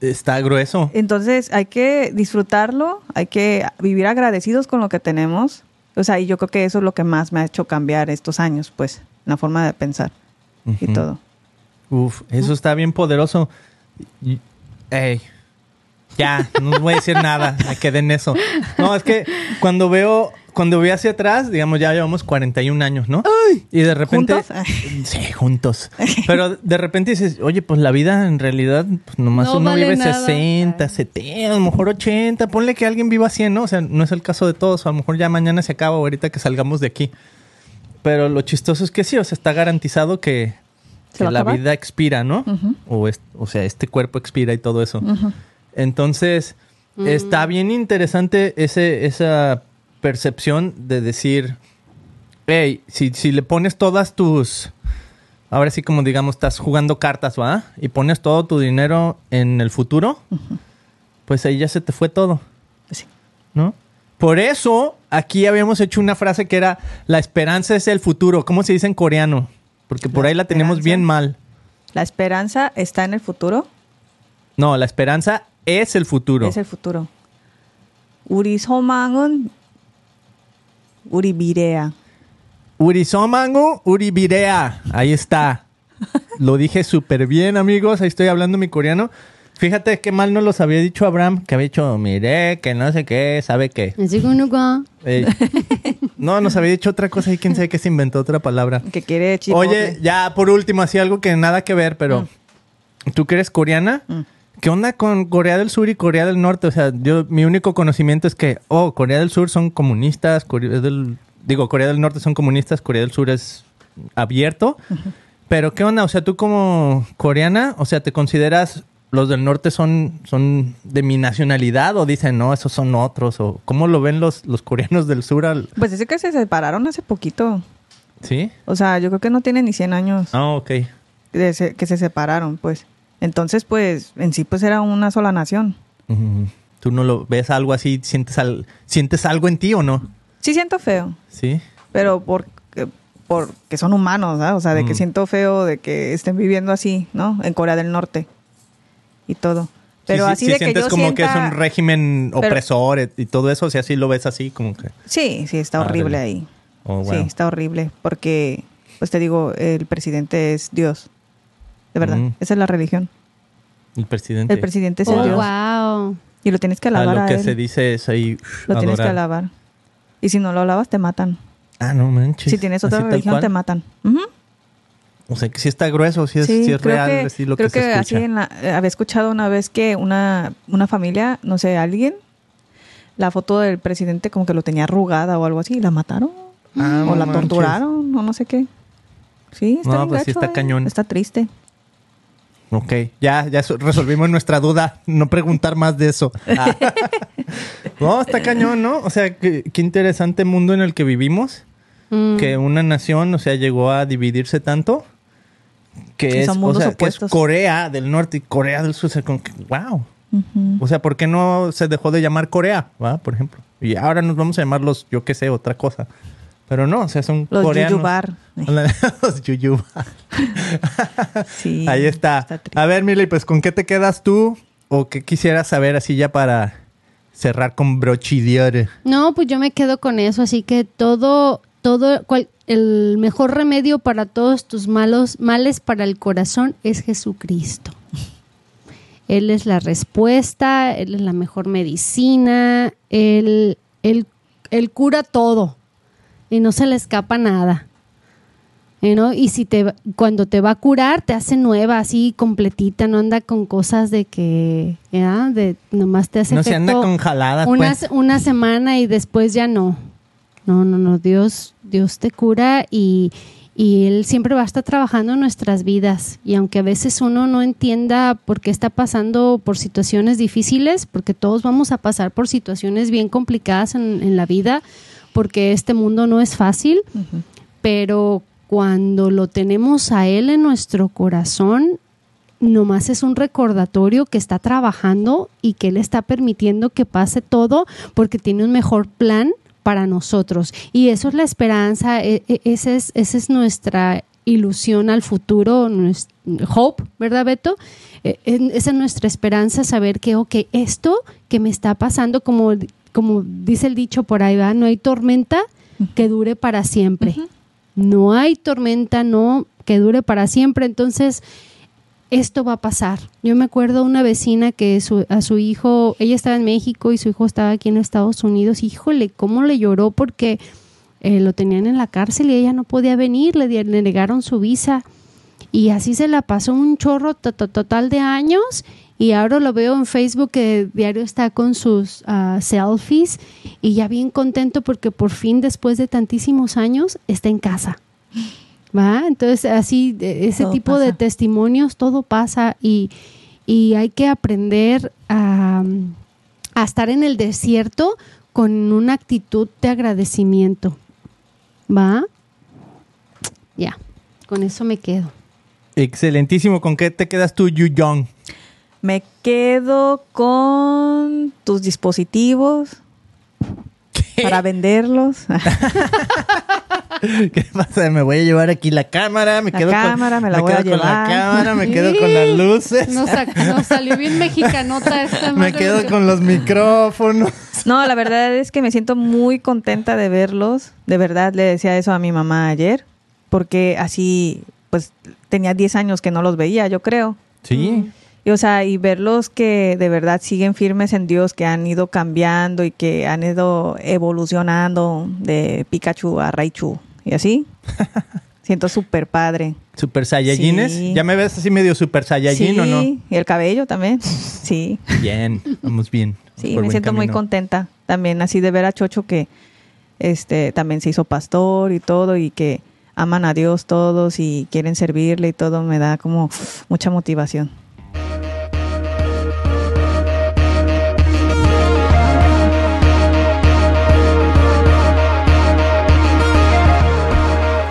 A: Está grueso.
B: Entonces hay que disfrutarlo, hay que vivir agradecidos con lo que tenemos. O sea, y yo creo que eso es lo que más me ha hecho cambiar estos años, pues, la forma de pensar y todo.
A: Uf, eso está bien poderoso. Y- Ey, ya, no voy a decir nada, me quedé en eso. No, es que cuando veo, cuando veo hacia atrás, digamos, ya llevamos 41 años, ¿no? Y de repente...
B: ¿Juntos?
A: Sí, juntos. Pero de repente dices, oye, pues la vida en realidad, pues nomás
C: No
A: uno
C: vale
A: vive
C: nada.
A: 60, 70, a lo mejor 80. Ponle que alguien viva 100, ¿no? O sea, no es el caso de todos. A lo mejor ya mañana se acaba o ahorita que salgamos de aquí. Pero lo chistoso es que sí, o sea, está garantizado que,
B: ¿Se
A: que
B: va a
A: la vida expira, ¿no? O, es- o sea, este cuerpo expira y todo eso.
B: Ujú.
A: Entonces, está bien interesante ese, esa percepción de decir, hey, si, si le pones todas tus, ahora sí como digamos, estás jugando cartas, ¿va? Y pones todo tu dinero en el futuro, pues ahí ya se te fue todo,
B: Sí.
A: ¿no? Por eso, aquí habíamos hecho una frase que era, la esperanza es el futuro. ¿Cómo se dice en coreano? Porque por
B: La
A: ahí la tenemos bien mal.
B: La esperanza está en el futuro,
A: No, la esperanza es el futuro.
B: es el futuro. 우리 소망은 우리 미래야.
A: Urisomangu Uribirea. Ahí está. *laughs* Lo dije súper bien, amigos. Ahí estoy hablando mi coreano. Fíjate qué mal nos los había dicho Abraham, que había dicho, mire, que no sé qué, sabe qué.
C: Así que uno va-
A: Eh, no, nos había dicho otra cosa y quién sabe que se inventó otra palabra.
B: Que quiere chipotle.
A: Oye, ya por último, así algo que nada que ver, pero tú que eres coreana,
B: Mm.
A: ¿Qué onda con Corea del Sur y Corea del Norte? O sea, yo mi único conocimiento es que, oh, Corea del Sur son comunistas, Corea del, digo, Corea del Norte son comunistas, Corea del Sur es abierto. Pero ¿qué onda? O sea, tú como coreana, o sea, ¿te consideras los del norte son, son de mi nacionalidad o dicen, no, esos son otros? ¿O cómo lo ven los, los coreanos del sur? Al...
B: Pues dice que se separaron hace poquito.
A: ¿Sí?
B: O sea, yo creo que no tiene ni 100 años
A: Ah, ok.
B: de se- que se separaron, pues. Entonces, pues, en sí, pues era una sola nación.
A: ¿Tú no lo ves algo así? ¿Sientes, al- ¿Sientes algo en ti o no?
B: Sí siento feo,
A: Sí.
B: pero porque, porque son humanos, ¿ah? O sea, de que
A: Mm.
B: siento feo de que estén viviendo así, ¿no? En Corea del Norte y todo. Pero
A: Sí, sí,
B: así
A: sí
B: de que
A: sientes
B: yo
A: como que es
B: sienta-
A: un régimen
B: Pero-
A: opresor y todo eso, o sea, sí lo ves así como que...
B: Sí, sí, está
A: Ah,
B: horrible ahí.
A: Oh,
B: Sí, está horrible porque, pues te digo, el presidente es Dios. De verdad,
A: Mm.
B: esa es la religión.
A: El presidente.
B: El presidente es el
C: Oh,
B: Dios.
C: wow.
B: Y lo tienes que
A: Ah,
B: alabar
A: lo
B: a
A: que
B: él.
A: se dice es ahí...
B: Lo tienes que alabar. Y si no lo alabas, te matan.
A: Ah, no manches.
B: si tienes otra
A: Así
B: religión, te matan. Ujú.
A: O sea, que sí está grueso, sí es,
B: Sí,
A: es
B: creo
A: real,
B: que,
A: así lo
B: creo
A: que, se
B: así en la- eh, había escuchado una vez que una, una familia, no sé, alguien, la foto del presidente como que lo tenía arrugada o algo así y la mataron.
A: Ah,
B: o
A: no
B: la
A: manches.
B: torturaron o no sé qué. Sí, está
A: No,
B: bien
A: pues sí está
B: eh.
A: cañón.
B: Está triste.
A: Ok, ya, ya so- resolvimos nuestra duda. No preguntar más de eso. *laughs* Ah. no, está cañón, ¿no? O sea, qué, qué interesante mundo en el que vivimos.
C: Mm.
A: Que una nación, o sea, llegó a dividirse tanto. Que es, o sea, que es. Corea del Norte y Corea del Sur. O sea, que, wow. O sea, ¿por qué no se dejó de llamar Corea? ¿va? Por ejemplo. Y ahora nos vamos a llamar los, yo qué sé, otra cosa. Pero no, o sea, son
B: Los
A: coreanos.
B: Yuyubar. *laughs*
A: los Yuyubar. *laughs*
B: Sí,
A: Ahí está. A ver, Mili, pues ¿con qué te quedas tú? ¿O qué quisieras saber así ya para cerrar con brochidiore?
C: No, pues yo me quedo con eso, así que todo, todo, cual- el mejor remedio para todos tus malos, males para el corazón es Jesucristo. Él es la respuesta, Él es la mejor medicina, Él, él, él cura todo y no se le escapa nada. You know, Y si te cuando te va a curar, te hace nueva, así completita, no anda con cosas de que, ¿ya? de nomás te hace
A: No se anda con jaladas,
C: una,
A: pues.
C: una semana y después ya no. No, no, no, Dios, Dios te cura y, y Él siempre va a estar trabajando en nuestras vidas. Y aunque a veces uno no entienda por qué está pasando por situaciones difíciles, porque todos vamos a pasar por situaciones bien complicadas en, en la vida, porque este mundo no es fácil, pero cuando lo tenemos a Él en nuestro corazón, nomás es un recordatorio que está trabajando y que Él está permitiendo que pase todo porque tiene un mejor plan para nosotros. Y eso es la esperanza, e- e- esa es, esa es nuestra ilusión al futuro, hope, ¿verdad, Beto? En- esa es nuestra esperanza, saber que, ok, esto que me está pasando, como, como dice el dicho por ahí, ¿va? no hay tormenta que dure para siempre. No hay tormenta, no que dure para siempre. Entonces, esto va a pasar. Yo me acuerdo una vecina que su- a su hijo, ella estaba en México y su hijo estaba aquí en Estados Unidos. Híjole, cómo le lloró porque eh, lo tenían en la cárcel y ella no podía venir, le, negaron su visa. Y así se la pasó un chorro to- to- total de años. Y ahora lo veo en Facebook que diario está con sus ah, selfies y ya bien contento porque por fin después de tantísimos años está en casa. ¿Va? Entonces así, de- ese
B: Todo
C: tipo de testimonios, todo pasa y, y hay que aprender a, a estar en el desierto con una actitud de agradecimiento. ¿Va? Ya, con eso me quedo.
A: Excelentísimo. ¿Con qué te quedas tú, Yu Young?
B: Me quedo con tus dispositivos para venderlos. *laughs*
A: ¿Qué pasa? Me voy a llevar aquí la cámara, me
B: La
A: quedo
B: cámara,
A: con,
B: me la voy a
A: quedo con la
B: llevar.
A: cámara, me quedo con las luces,
C: Nos, sa- nos salió bien mexicanota esta *laughs*
A: me quedo con los micrófonos. *laughs*
B: No, la verdad es que me siento muy contenta de verlos. De verdad, le decía eso a mi mamá ayer, porque así, pues, tenía 10 años que no los veía, yo creo.
A: Sí.
B: Y, o sea, y verlos que de verdad siguen firmes en Dios, que han ido cambiando y que han ido evolucionando de Pikachu a Raichu y así. *laughs* Siento súper padre.
A: Super Saiyajines.
B: Sí.
A: ¿Ya me ves así medio Super Saiyajin
B: sí,
A: o no?
B: y el cabello también. *laughs* Sí,
A: Bien, vamos bien. *laughs*
B: sí,
A: Por
B: me siento muy contenta también así de ver a Chocho que este también se hizo pastor y todo y que aman a Dios todos y quieren servirle y todo me da como mucha motivación.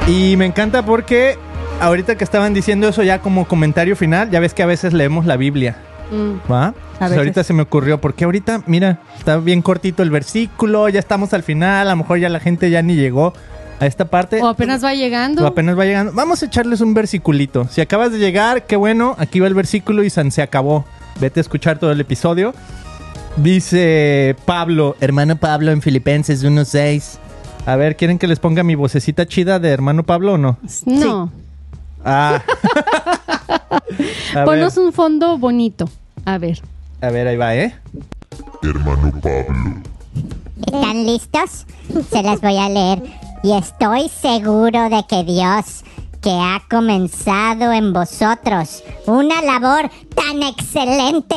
A: Y me encanta porque ahorita que estaban diciendo eso ya como comentario final, ya ves que a veces leemos la Biblia,
C: Mm.
A: ¿va? Pues ahorita se me ocurrió, porque ahorita, mira, está bien cortito el versículo, ya estamos al final, a lo mejor ya la gente ya ni llegó a esta parte.
C: O apenas va llegando.
A: O apenas va llegando. Vamos a echarles un versiculito. Si acabas de llegar, qué bueno, aquí va el versículo y San se acabó. Vete a escuchar todo el episodio. Dice Pablo, hermano Pablo en Filipenses 1.6. A ver, ¿quieren que les ponga mi vocecita chida de hermano Pablo o no?
C: No.
A: Ah. *laughs* ver,
C: Ponos un fondo bonito. A ver.
A: a ver, ahí va, ¿eh?
D: hermano Pablo.
E: ¿Están listos? Se las voy a leer. Y estoy seguro de que Dios, que ha comenzado en vosotros una labor tan excelente,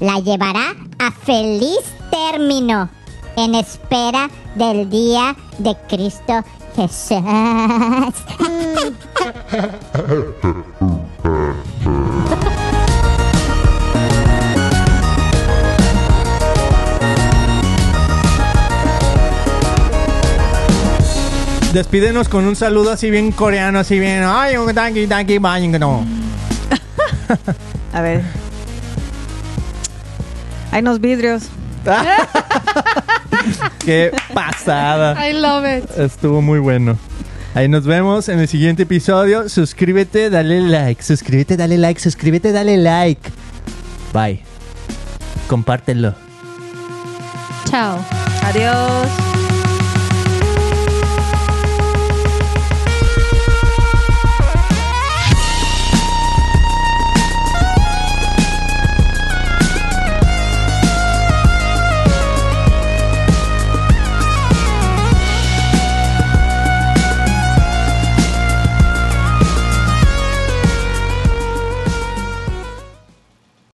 E: la llevará a feliz término en espera del día de Cristo Jesús. *laughs*
A: Despídenos con un saludo así bien coreano, así bien. Ay, un tanki, tanki, bang, no. *laughs*
B: A ver. Hay unos vidrios. *laughs*
A: Qué pasada.
C: I love it.
A: Estuvo muy bueno. Ahí nos vemos en el siguiente episodio. Suscríbete, dale like. Suscríbete, dale like. Suscríbete, dale like. Bye. Compártelo.
C: Chao.
B: Adiós.